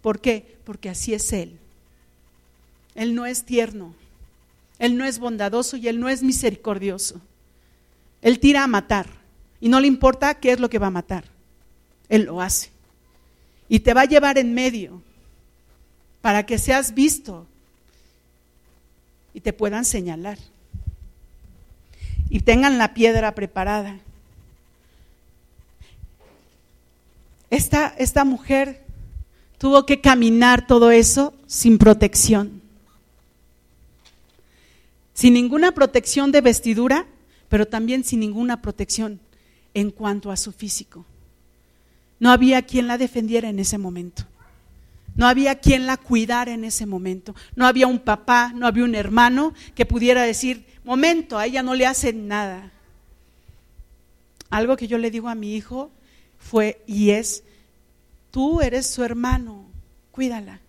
¿Por qué? Porque así es Él. Él no es tierno, Él no es bondadoso y Él no es misericordioso. Él tira a matar y no le importa qué es lo que va a matar. Él lo hace. Y te va a llevar en medio para que seas visto y te puedan señalar. Y tengan la piedra preparada. Esta, esta mujer tuvo que caminar todo eso sin protección. Sin ninguna protección de vestidura, pero también sin ninguna protección en cuanto a su físico. No había quien la defendiera en ese momento. No había quien la cuidara en ese momento. No había un papá, no había un hermano que pudiera decir, momento, a ella no le hacen nada. Algo que yo le digo a mi hijo fue y es, Tú eres su hermano, cuídala,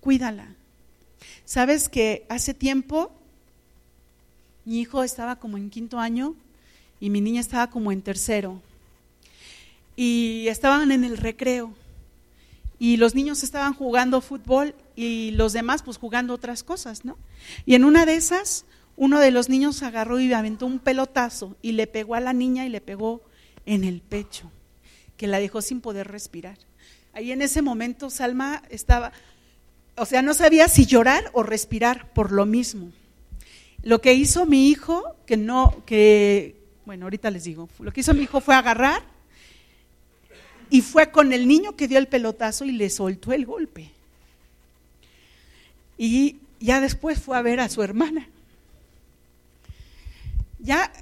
cuídala. ¿Sabes que hace tiempo mi hijo estaba como en quinto año y mi niña estaba como en tercero? Y estaban en el recreo y los niños estaban jugando fútbol y los demás pues jugando otras cosas, ¿no? Y en una de esas, uno de los niños agarró y aventó un pelotazo y le pegó a la niña y le pegó en el pecho que la dejó sin poder respirar. Ahí en ese momento Salma estaba, o sea, no sabía si llorar o respirar por lo mismo. Lo que hizo mi hijo, que no, que, bueno, ahorita les digo, lo que hizo mi hijo fue agarrar y fue con el niño que dio el pelotazo y le soltó el golpe. Y ya después fue a ver a su hermana. Ya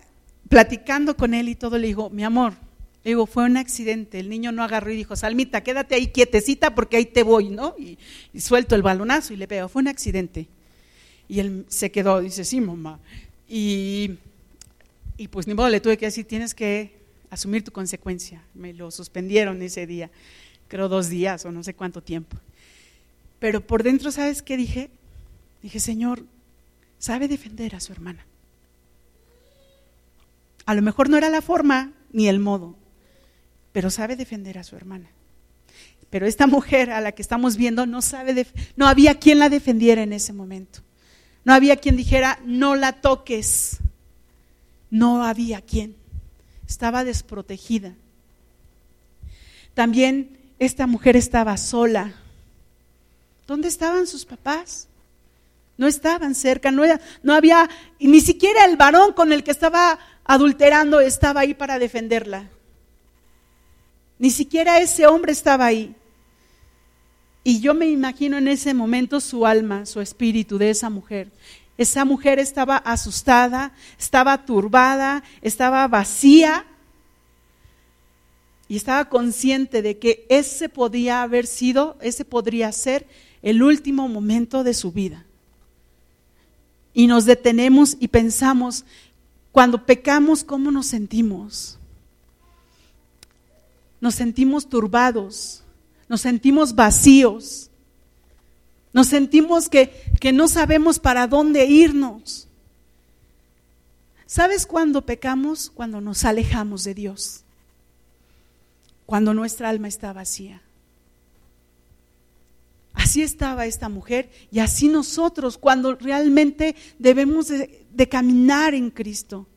platicando con él y todo, le digo, mi amor, le digo, fue un accidente. El niño no agarró y dijo, Salmita, quédate ahí quietecita porque ahí te voy, ¿no? Y, suelto el balonazo y le pego. Fue un accidente. Y él se quedó, dice, sí, mamá. Y, y pues ni modo, le tuve que decir, tienes que asumir tu consecuencia. Me lo suspendieron ese día, creo dos días o no sé cuánto tiempo. Pero por dentro, ¿sabes qué dije? Dije, Señor, sabe defender a su hermana. A lo mejor no era la forma ni el modo, pero sabe defender a su hermana. Pero esta mujer a la que estamos viendo no sabe, no había quien la defendiera en ese momento. No había quien dijera, no la toques. No había quien. Estaba desprotegida. También esta mujer estaba sola. ¿Dónde estaban sus papás? No estaban cerca, no, había, ni siquiera el varón con el que estaba adulterando estaba ahí para defenderla. Ni siquiera ese hombre estaba ahí. Y yo me imagino en ese momento su alma, su espíritu de esa mujer. Esa mujer estaba asustada, estaba turbada, estaba vacía y estaba consciente de que ese podía haber sido, ese podría ser el último momento de su vida. Y nos detenemos y pensamos, cuando pecamos, ¿cómo nos sentimos? nos sentimos turbados, nos sentimos vacíos, nos sentimos que, que no sabemos para dónde irnos. ¿Sabes cuándo pecamos? Cuando nos alejamos de Dios, cuando nuestra alma está vacía. Así estaba esta mujer y así nosotros cuando realmente debemos de, de caminar en Cristo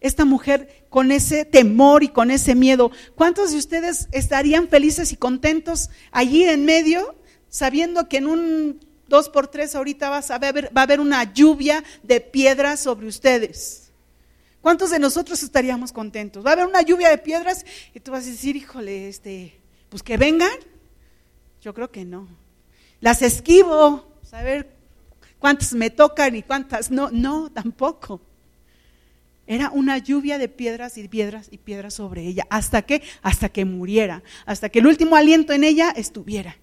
esta mujer con ese temor y con ese miedo. ¿Cuántos de ustedes estarían felices y contentos allí en medio, sabiendo que en un dos por tres ahorita va a haber una lluvia de piedras sobre ustedes? ¿Cuántos de nosotros estaríamos contentos? Va a haber una lluvia de piedras y tú vas a decir, híjole, este, pues que vengan. Yo creo que no. Las esquivo, a ver cuántas me tocan y cuántas no. No, tampoco. Era una lluvia de piedras y piedras y piedras sobre ella. ¿Hasta que Hasta que muriera. Hasta que el último aliento en ella estuviera.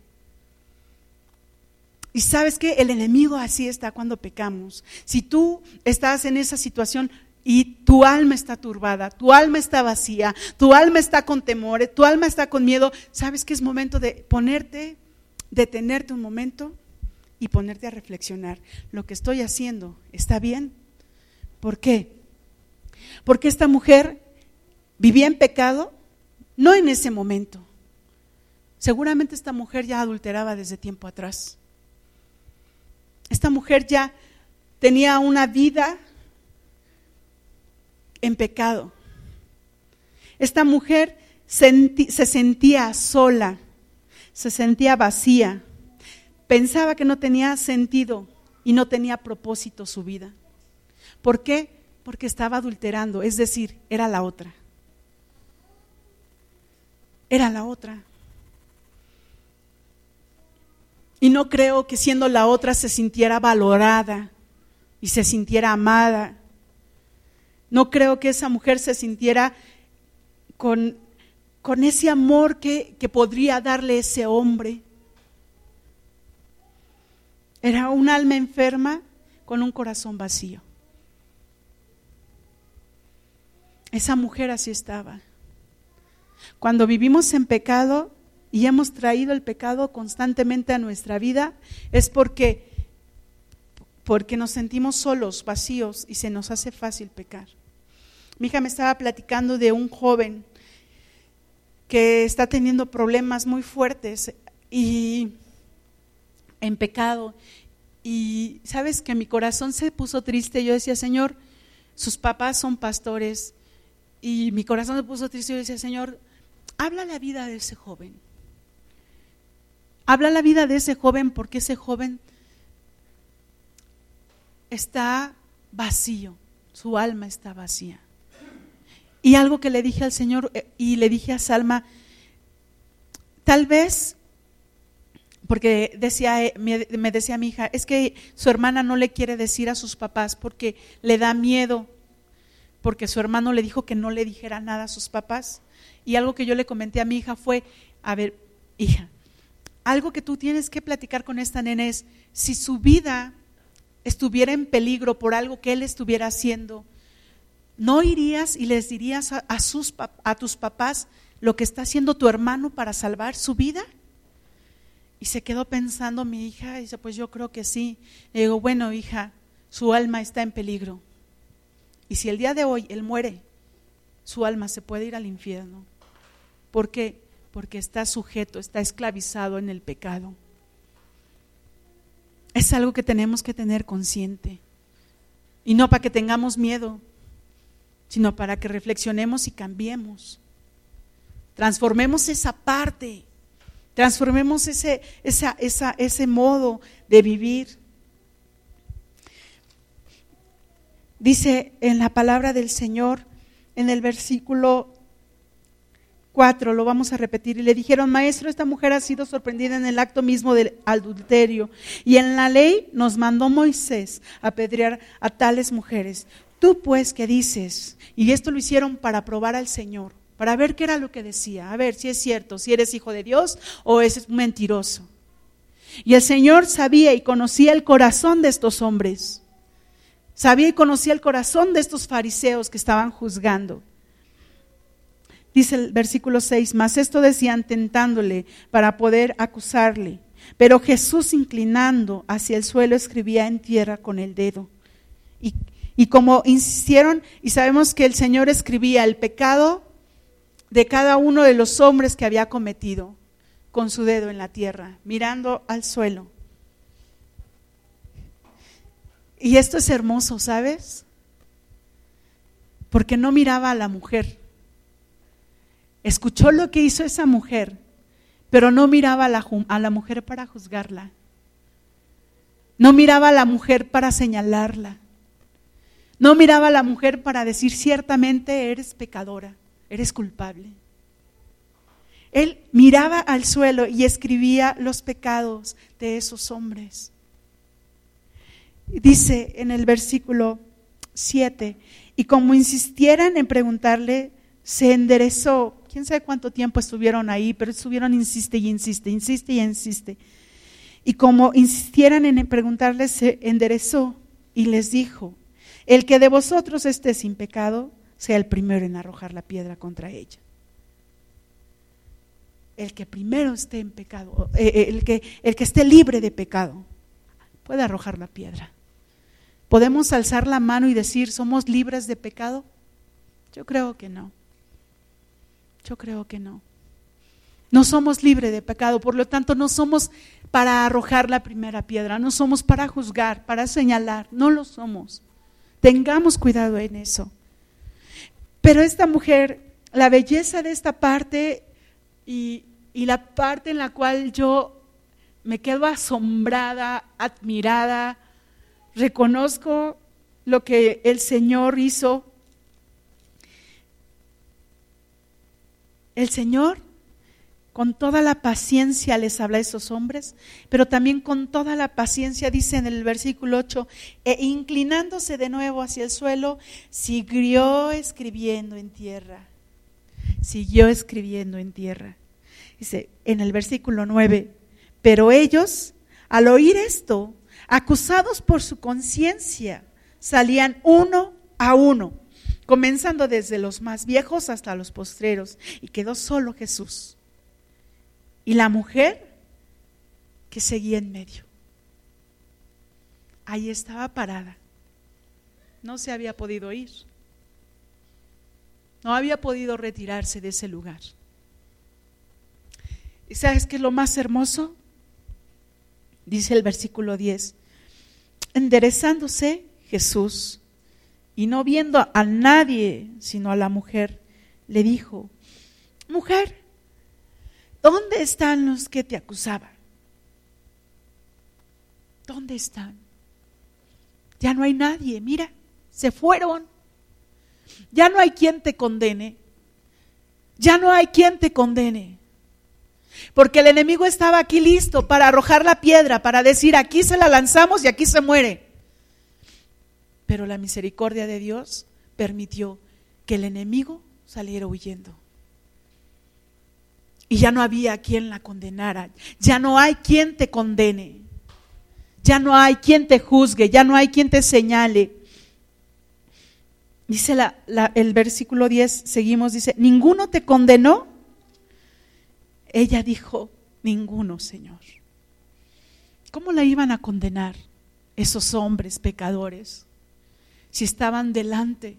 Y sabes que el enemigo así está cuando pecamos. Si tú estás en esa situación y tu alma está turbada, tu alma está vacía, tu alma está con temores, tu alma está con miedo, sabes que es momento de ponerte, detenerte un momento y ponerte a reflexionar. Lo que estoy haciendo está bien. ¿Por qué? Porque esta mujer vivía en pecado, no en ese momento. Seguramente esta mujer ya adulteraba desde tiempo atrás. Esta mujer ya tenía una vida en pecado. Esta mujer se sentía sola, se sentía vacía, pensaba que no tenía sentido y no tenía propósito su vida. ¿Por qué? Porque estaba adulterando, es decir, era la otra. Era la otra. Y no creo que siendo la otra se sintiera valorada y se sintiera amada. No creo que esa mujer se sintiera con, con ese amor que, que podría darle ese hombre. Era un alma enferma con un corazón vacío. Esa mujer así estaba. Cuando vivimos en pecado, y hemos traído el pecado constantemente a nuestra vida es porque porque nos sentimos solos, vacíos y se nos hace fácil pecar. Mi hija me estaba platicando de un joven que está teniendo problemas muy fuertes y en pecado y sabes que mi corazón se puso triste. Yo decía, Señor, sus papás son pastores y mi corazón se puso triste. Yo decía, Señor, habla la vida de ese joven Habla la vida de ese joven porque ese joven está vacío, su alma está vacía. Y algo que le dije al Señor eh, y le dije a Salma, tal vez, porque decía, eh, me decía mi hija, es que su hermana no le quiere decir a sus papás porque le da miedo, porque su hermano le dijo que no le dijera nada a sus papás. Y algo que yo le comenté a mi hija fue, a ver, hija, algo que tú tienes que platicar con esta nena es, si su vida estuviera en peligro por algo que él estuviera haciendo, ¿no irías y les dirías a, sus, a tus papás lo que está haciendo tu hermano para salvar su vida? Y se quedó pensando mi hija y dice, pues yo creo que sí. Le digo, bueno, hija, su alma está en peligro. Y si el día de hoy él muere, su alma se puede ir al infierno. ¿Por qué? Porque está sujeto, está esclavizado en el pecado. Es algo que tenemos que tener consciente. Y no para que tengamos miedo, sino para que reflexionemos y cambiemos. Transformemos esa parte, transformemos ese, ese modo de vivir. Dice en la palabra del Señor, en el versículo lo vamos a repetir, y le dijeron, maestro, esta mujer ha sido sorprendida en el acto mismo del adulterio, y en la ley nos mandó Moisés apedrear a tales mujeres. Tú pues, ¿qué dices? Y esto lo hicieron para probar al Señor, para ver qué era lo que decía, a ver si es cierto, si eres hijo de Dios o es mentiroso. Y el Señor sabía y conocía el corazón de estos hombres. Sabía y conocía el corazón de estos fariseos que estaban juzgando. Dice el versículo 6, más esto decían tentándole para poder acusarle. Pero Jesús inclinando hacia el suelo escribía en tierra con el dedo. Y, y como insistieron, y sabemos que el Señor escribía el pecado de cada uno de los hombres que había cometido con su dedo en la tierra, mirando al suelo. Y esto es hermoso, ¿sabes? Porque no miraba a la mujer, escuchó lo que hizo esa mujer, pero no miraba a la, mujer para juzgarla. No miraba a la mujer para señalarla. No miraba a la mujer para decir ciertamente eres pecadora, eres culpable. Él miraba al suelo y escribía los pecados de esos hombres. dice en el versículo 7, y como insistieran en preguntarle, se enderezó. Quién sabe cuánto tiempo estuvieron ahí, pero estuvieron insiste y insiste, insiste y insiste. Y como insistieran en preguntarle, se enderezó y les dijo, el que de vosotros esté sin pecado, sea el primero en arrojar la piedra contra ella. El que primero esté en pecado, eh, eh, el, que, el que esté libre de pecado, puede arrojar la piedra. ¿Podemos alzar la mano y decir, somos libres de pecado? Yo creo que no. Yo creo que no. No somos libres de pecado, por lo tanto no somos para arrojar la primera piedra, no somos para juzgar, para señalar, no lo somos. Tengamos cuidado en eso. Pero esta mujer, la belleza de esta parte y, y la parte en la cual yo me quedo asombrada, admirada, reconozco lo que el Señor hizo. El Señor con toda la paciencia les habla a esos hombres, pero también con toda la paciencia, dice en el versículo 8, e inclinándose de nuevo hacia el suelo, siguió escribiendo en tierra, siguió escribiendo en tierra. Dice en el versículo 9, pero ellos, al oír esto, acusados por su conciencia, salían uno a uno, comenzando desde los más viejos hasta los postreros, y quedó solo Jesús. Y la mujer que seguía en medio. Ahí estaba parada. No se había podido ir. No había podido retirarse de ese lugar. ¿Y sabes qué es lo más hermoso? dice el versículo 10, enderezándose Jesús y no viendo a nadie sino a la mujer, le dijo, mujer, ¿dónde están los que te acusaban? ¿Dónde están? Ya no hay nadie, mira, se fueron. Ya no hay quien te condene. Ya no hay quien te condene. Porque el enemigo estaba aquí listo para arrojar la piedra, para decir, aquí se la lanzamos y aquí se muere. Pero la misericordia de Dios permitió que el enemigo saliera huyendo. Y ya no había quien la condenara, ya no hay quien te condene, ya no hay quien te juzgue, ya no hay quien te señale. Dice el versículo 10, seguimos, dice, ninguno te condenó. Ella dijo, ninguno, Señor. ¿Cómo la iban a condenar esos hombres pecadores si estaban delante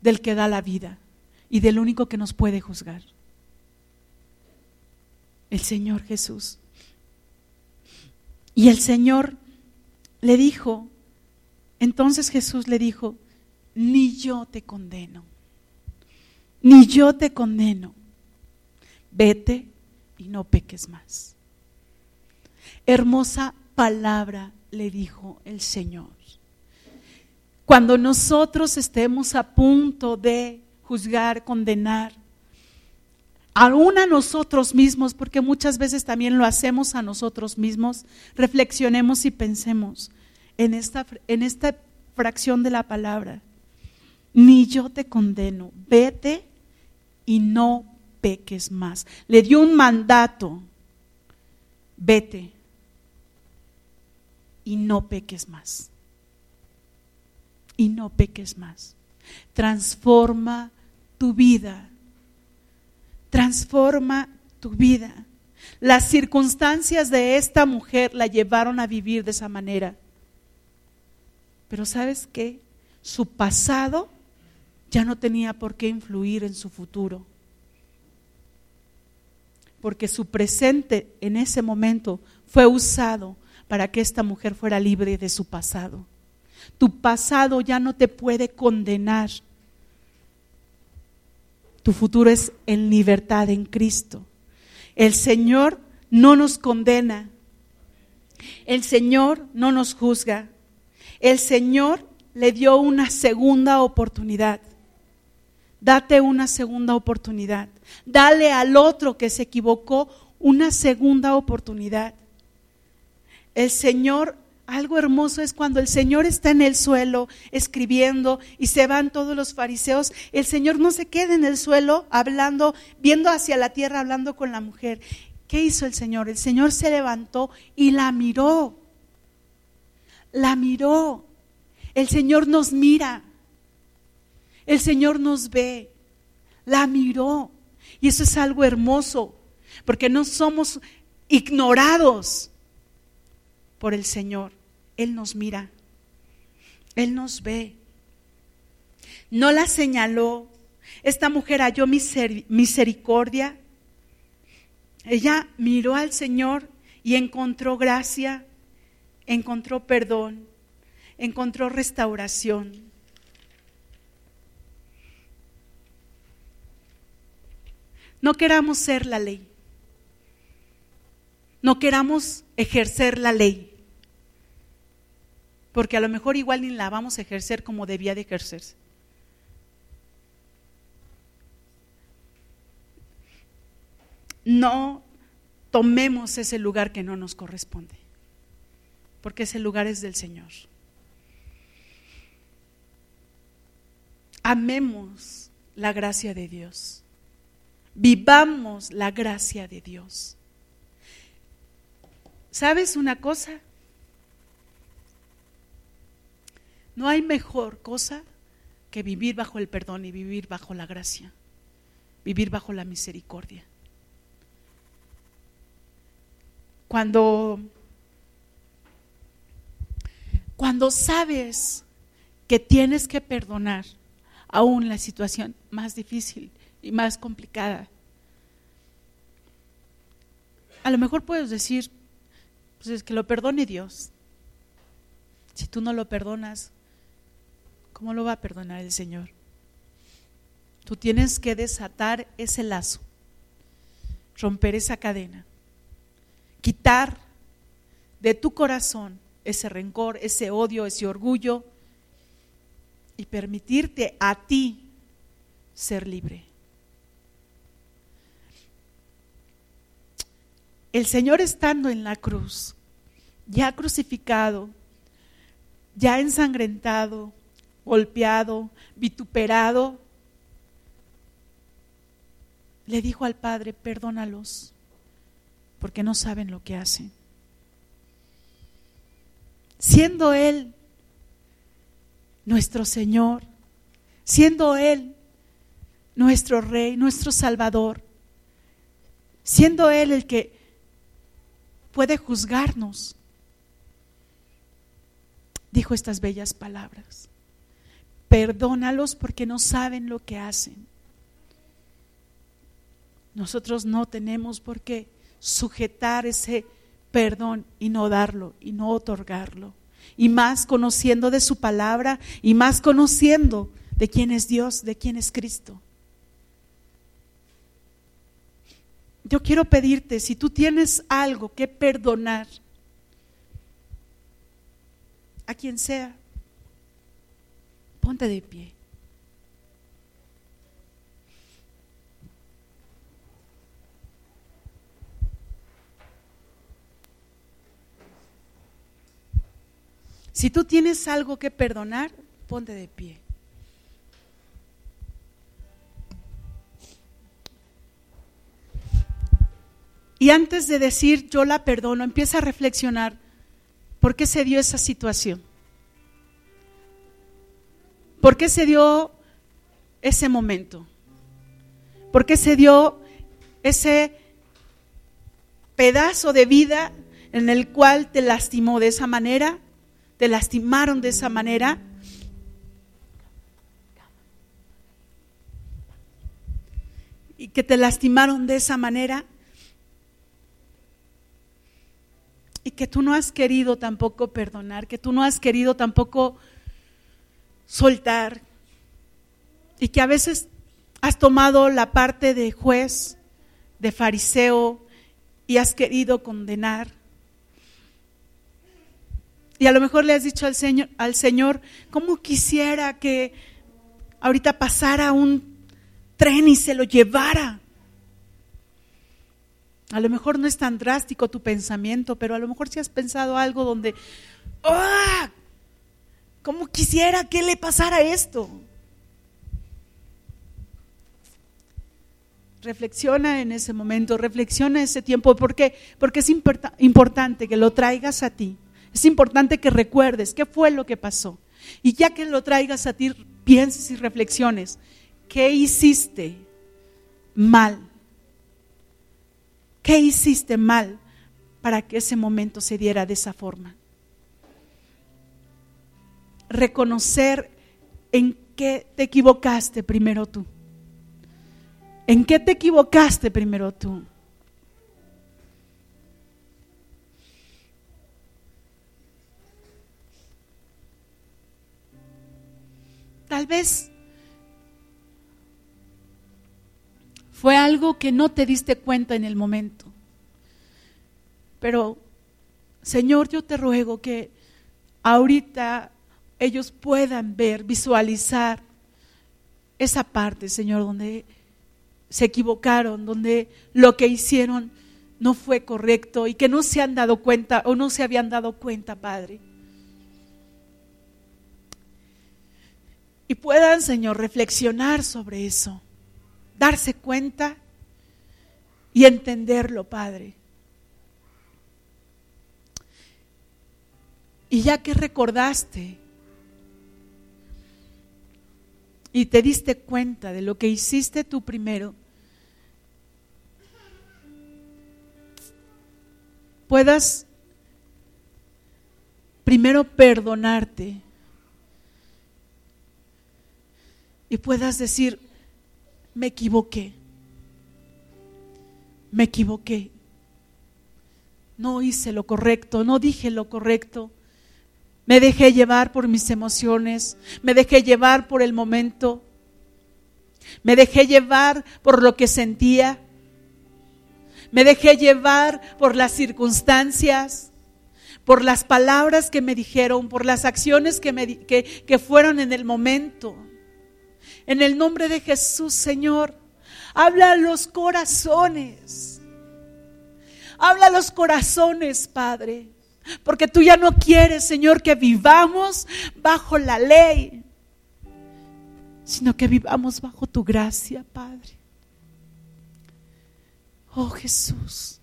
del que da la vida y del único que nos puede juzgar? El Señor Jesús. Y el Señor le dijo, entonces Jesús le dijo, ni yo te condeno, ni yo te condeno. Vete y no peques más. Hermosa palabra le dijo el Señor. Cuando nosotros estemos a punto de juzgar, condenar, aún a nosotros mismos, porque muchas veces también lo hacemos a nosotros mismos, reflexionemos y pensemos en esta, en esta fracción de la palabra. Ni yo te condeno, vete y no peques más. Le dio un mandato, vete y no peques más. Y no peques más. Transforma tu vida. Transforma tu vida. Las circunstancias de esta mujer la llevaron a vivir de esa manera. Pero ¿sabes qué? Su pasado ya no tenía por qué influir en su futuro porque su presente en ese momento fue usado para que esta mujer fuera libre de su pasado. Tu pasado ya no te puede condenar. Tu futuro es en libertad en Cristo. El Señor no nos condena. El Señor no nos juzga. El Señor le dio una segunda oportunidad. Date una segunda oportunidad. Dale al otro que se equivocó una segunda oportunidad. El Señor algo hermoso es cuando el Señor está en el suelo escribiendo y se van todos los fariseos, el Señor no se queda en el suelo hablando, viendo hacia la tierra, hablando con la mujer. ¿Qué hizo el Señor? El Señor se levantó y la miró. La miró. El Señor nos mira. El Señor nos ve. La miró. Y eso es algo hermoso, porque no somos ignorados por el Señor. Él nos mira. Él nos ve. No la señaló. Esta mujer halló misericordia. Ella miró al Señor y encontró gracia, encontró perdón, encontró restauración. No queramos ser la ley. No queramos ejercer la ley. Porque a lo mejor igual ni la vamos a ejercer como debía de ejercerse. No tomemos ese lugar que no nos corresponde. Porque ese lugar es del Señor. Amemos la gracia de Dios. Vivamos la gracia de Dios. ¿Sabes una cosa? No hay mejor cosa que vivir bajo el perdón y vivir bajo la gracia, vivir bajo la misericordia. Cuando cuando sabes que tienes que perdonar aún la situación más difícil y más complicada. A lo mejor puedes decir, pues es que lo perdone Dios. Si tú no lo perdonas, ¿cómo lo va a perdonar el Señor? Tú tienes que desatar ese lazo, romper esa cadena, quitar de tu corazón ese rencor, ese odio, ese orgullo y permitirte a ti ser libre. El Señor estando en la cruz, ya crucificado, ya ensangrentado, golpeado, vituperado, le dijo al Padre, perdónalos, porque no saben lo que hacen. Siendo Él nuestro Señor, siendo Él nuestro Rey, nuestro Salvador, siendo Él el que puede juzgarnos, dijo estas bellas palabras. Perdónalos porque no saben lo que hacen. Nosotros no tenemos por qué sujetar ese perdón y no darlo y no otorgarlo. Y más conociendo de su palabra y más conociendo de quién es Dios, de quién es Cristo. yo quiero pedirte, si tú tienes algo que perdonar, a quien sea, ponte de pie. Si tú tienes algo que perdonar, ponte de pie. Y antes de decir yo la perdono, empieza a reflexionar por qué se dio esa situación. ¿Por qué se dio ese momento? ¿Por qué se dio ese pedazo de vida en el cual te lastimó de esa manera? ¿Te lastimaron de esa manera? Y que te lastimaron de esa manera. y que tú no has querido tampoco perdonar, que tú no has querido tampoco soltar y que a veces has tomado la parte de juez, de fariseo y has querido condenar. Y a lo mejor le has dicho al Señor, al Señor, ¿cómo quisiera que ahorita pasara un tren y se lo llevara? A lo mejor no es tan drástico tu pensamiento, pero a lo mejor si has pensado algo donde ¡ah! ¿Cómo quisiera que le pasara esto? Reflexiona en ese momento, reflexiona ese tiempo, porque, porque es importante que lo traigas a ti. Es importante que recuerdes qué fue lo que pasó. Y ya que lo traigas a ti, pienses y reflexiones. ¿Qué hiciste mal? ¿Qué hiciste mal para que ese momento se diera de esa forma? Reconocer en qué te equivocaste primero tú. ¿En qué te equivocaste primero tú? Tal vez fue algo que no te diste cuenta en el momento. Pero, Señor, yo te ruego que ahorita ellos puedan ver, visualizar esa parte, Señor, donde se equivocaron, donde lo que hicieron no fue correcto y que no se han dado cuenta o no se habían dado cuenta, Padre. Y puedan, Señor, reflexionar sobre eso, darse cuenta y entenderlo, Padre. Y ya que recordaste y te diste cuenta de lo que hiciste tú primero, puedas primero perdonarte y puedas decir, me equivoqué, me equivoqué, no hice lo correcto, no dije lo correcto, me dejé llevar por mis emociones, me dejé llevar por el momento, me dejé llevar por lo que sentía, me dejé llevar por las circunstancias, por las palabras que me dijeron, por las acciones que, que, fueron en el momento. En el nombre de Jesús, Señor, habla a los corazones. Habla a los corazones, Padre. Porque tú ya no quieres, Señor, que vivamos bajo la ley, sino que vivamos bajo tu gracia, Padre. Oh Jesús.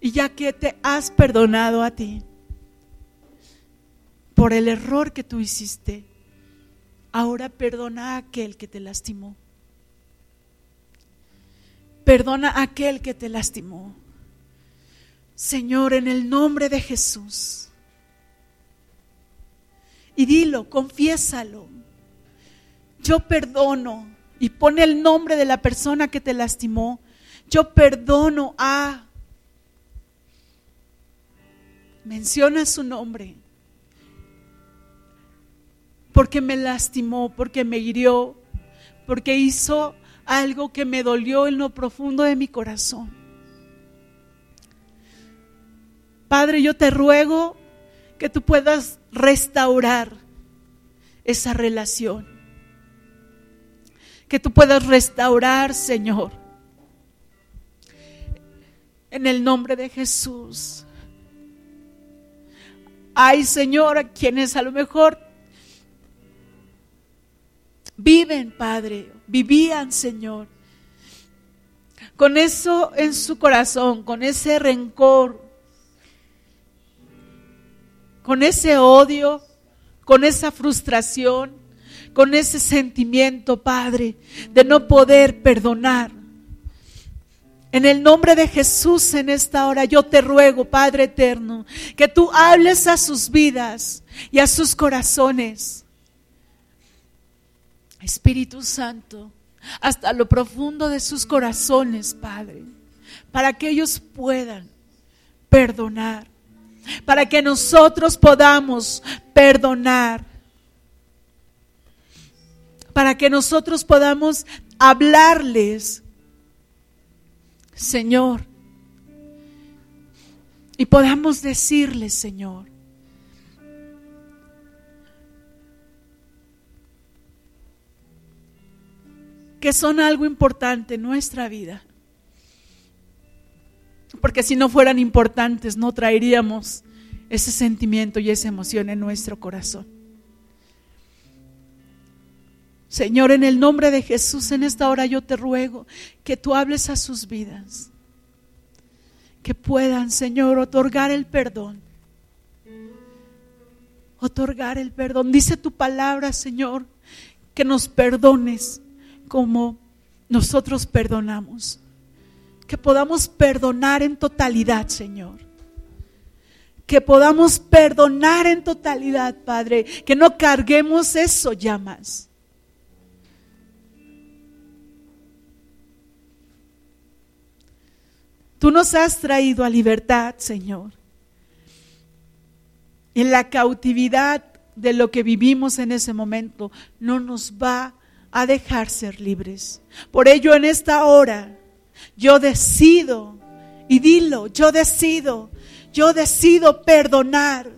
Y ya que te has perdonado a ti por el error que tú hiciste, ahora perdona a aquel que te lastimó. Perdona a aquel que te lastimó. Señor, en el nombre de Jesús. Y dilo, confiésalo. Yo perdono y pone el nombre de la persona que te lastimó. Yo perdono a... Menciona su nombre. Porque me lastimó, porque me hirió, porque hizo algo que me dolió en lo profundo de mi corazón. Padre, yo te ruego que tú puedas restaurar esa relación que tú puedas restaurar, Señor. En el nombre de Jesús. Hay, Señor, a quienes a lo mejor viven, Padre, vivían, Señor, con eso en su corazón, con ese rencor, con ese odio, con esa frustración con ese sentimiento, Padre, de no poder perdonar. En el nombre de Jesús en esta hora yo te ruego, Padre eterno, que tú hables a sus vidas y a sus corazones. Espíritu Santo, hasta lo profundo de sus corazones, Padre, para que ellos puedan perdonar, para que nosotros podamos perdonar para que nosotros podamos hablarles, Señor, y podamos decirles, Señor, que son algo importante en nuestra vida. Porque si no fueran importantes, no traeríamos ese sentimiento y esa emoción en nuestro corazón. Señor, en el nombre de Jesús, en esta hora yo te ruego que tú hables a sus vidas, que puedan, Señor, otorgar el perdón. Otorgar el perdón. Dice tu palabra, Señor, que nos perdones como nosotros perdonamos. Que podamos perdonar en totalidad, Señor. Que podamos perdonar en totalidad, Padre. Que no carguemos eso ya más. Tú nos has traído a libertad, Señor. En la cautividad de lo que vivimos en ese momento no nos va a dejar ser libres. Por ello en esta hora yo decido, y dilo, yo decido, yo decido perdonar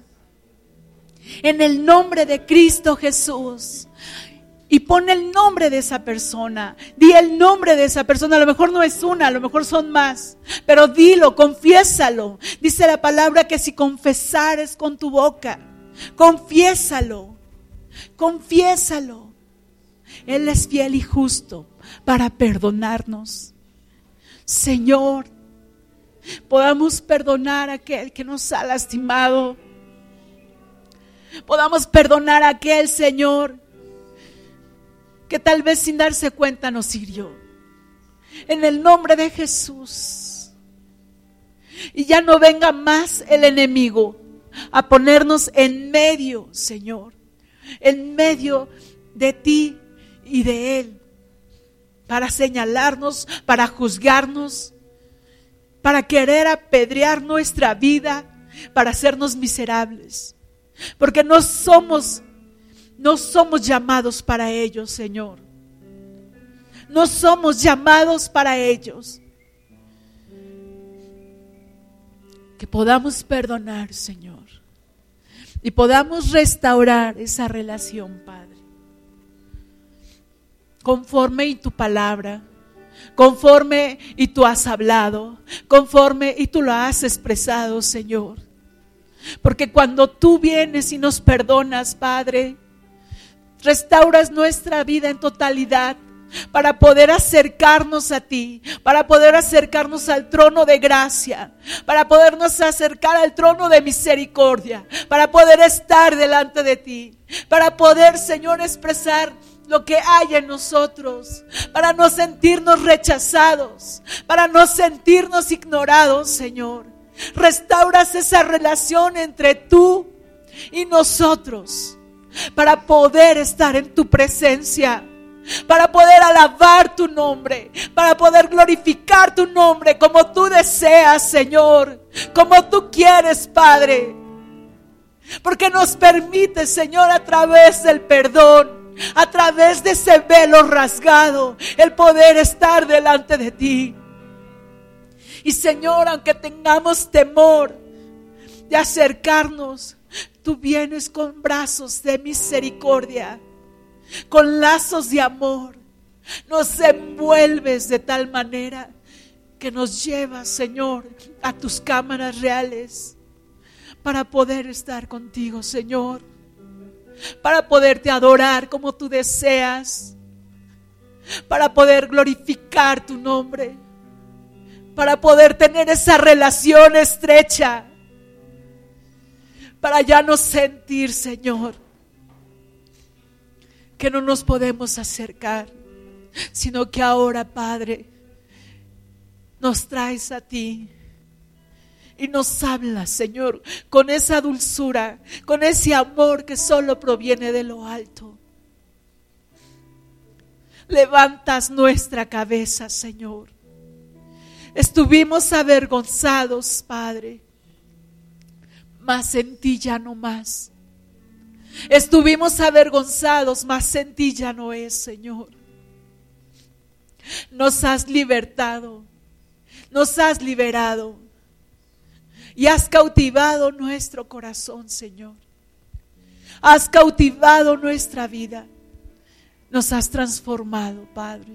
en el nombre de Cristo Jesús. Y pon el nombre de esa persona. Di el nombre de esa persona. A lo mejor no es una, a lo mejor son más. Pero dilo, confiésalo. Dice la palabra que si confesares con tu boca Confiésalo, confiésalo. Él es fiel y justo para perdonarnos. Señor, podamos perdonar a aquel que nos ha lastimado. Podamos perdonar a aquel Señor que tal vez sin darse cuenta nos hirió. En el nombre de Jesús. Y ya no venga más el enemigo a ponernos en medio, Señor, en medio de ti y de Él, para señalarnos, para juzgarnos, para querer apedrear nuestra vida, para hacernos miserables. Porque no somos, no somos llamados para ellos, Señor. No somos llamados para ellos. Que podamos perdonar, Señor y podamos restaurar esa relación, Padre. Conforme y tu palabra, conforme y tú has hablado, conforme y tú lo has expresado, Señor. Porque cuando tú vienes y nos perdonas, Padre, restauras nuestra vida en totalidad para poder acercarnos a ti, para poder acercarnos al trono de gracia, para podernos acercar al trono de misericordia, para poder estar delante de ti, para poder, Señor, expresar lo que hay en nosotros, para no sentirnos rechazados, para no sentirnos ignorados, Señor. Restauras esa relación entre tú y nosotros, para poder estar en tu presencia para poder alabar tu nombre, para poder glorificar tu nombre como tú deseas, Señor, como tú quieres, Padre. Porque nos permite, Señor, a través del perdón, a través de ese velo rasgado, el poder estar delante de ti. Y Señor, aunque tengamos temor de acercarnos, tú vienes con brazos de misericordia con lazos de amor. Nos envuelves de tal manera que nos llevas, Señor, a tus cámaras reales para poder estar contigo, Señor, para poderte adorar como tú deseas, para poder glorificar tu nombre, para poder tener esa relación estrecha, para ya no sentir, Señor, que no nos podemos acercar, sino que ahora, Padre, nos traes a ti y nos hablas, Señor, con esa dulzura, con ese amor que solo proviene de lo alto. Levantas nuestra cabeza, Señor. Estuvimos avergonzados, Padre, mas en ti ya no más. Estuvimos avergonzados, mas en ti ya no es, Señor. Nos has libertado, nos has liberado y has cautivado nuestro corazón, Señor. Has cautivado nuestra vida. Nos has transformado, Padre.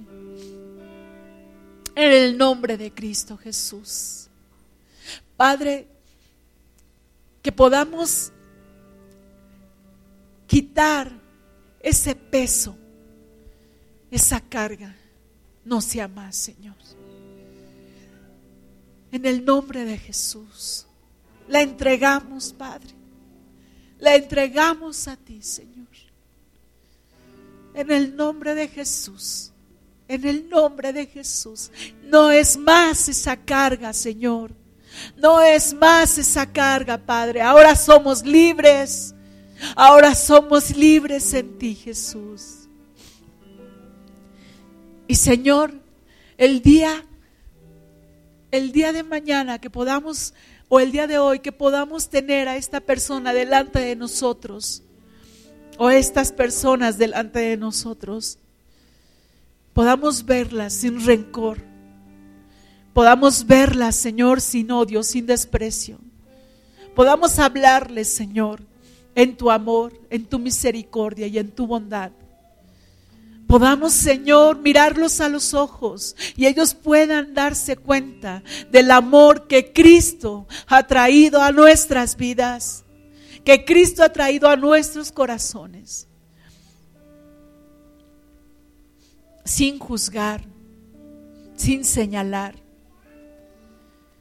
En el nombre de Cristo Jesús. Padre, que podamos quitar ese peso, esa carga, no sea más, Señor. En el nombre de Jesús, la entregamos, Padre. La entregamos a ti, Señor. En el nombre de Jesús. En el nombre de Jesús. No es más esa carga, Señor. No es más esa carga, Padre. Ahora somos libres. Ahora somos libres en ti, Jesús. Y Señor, el día, el día de mañana que podamos, o el día de hoy que podamos tener a esta persona delante de nosotros, o estas personas delante de nosotros, podamos verlas sin rencor, podamos verlas, Señor, sin odio, sin desprecio, podamos hablarles, Señor, en tu amor, en tu misericordia y en tu bondad. Podamos, Señor, mirarlos a los ojos y ellos puedan darse cuenta del amor que Cristo ha traído a nuestras vidas, que Cristo ha traído a nuestros corazones, sin juzgar, sin señalar,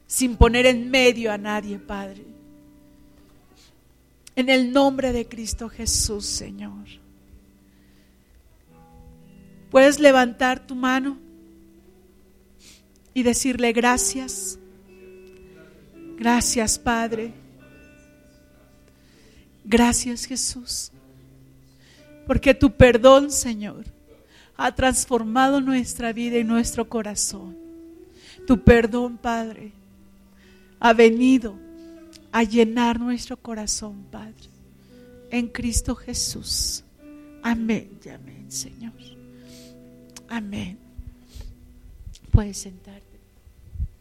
sin poner en medio a nadie, Padre en el nombre de Cristo Jesús, Señor. Puedes levantar tu mano y decirle gracias. Gracias, Padre. Gracias, Jesús. Porque tu perdón, Señor, ha transformado nuestra vida y nuestro corazón. Tu perdón, Padre, ha venido a llenar nuestro corazón, Padre, en Cristo Jesús. Amén y amén, Señor. Amén. Puedes sentarte.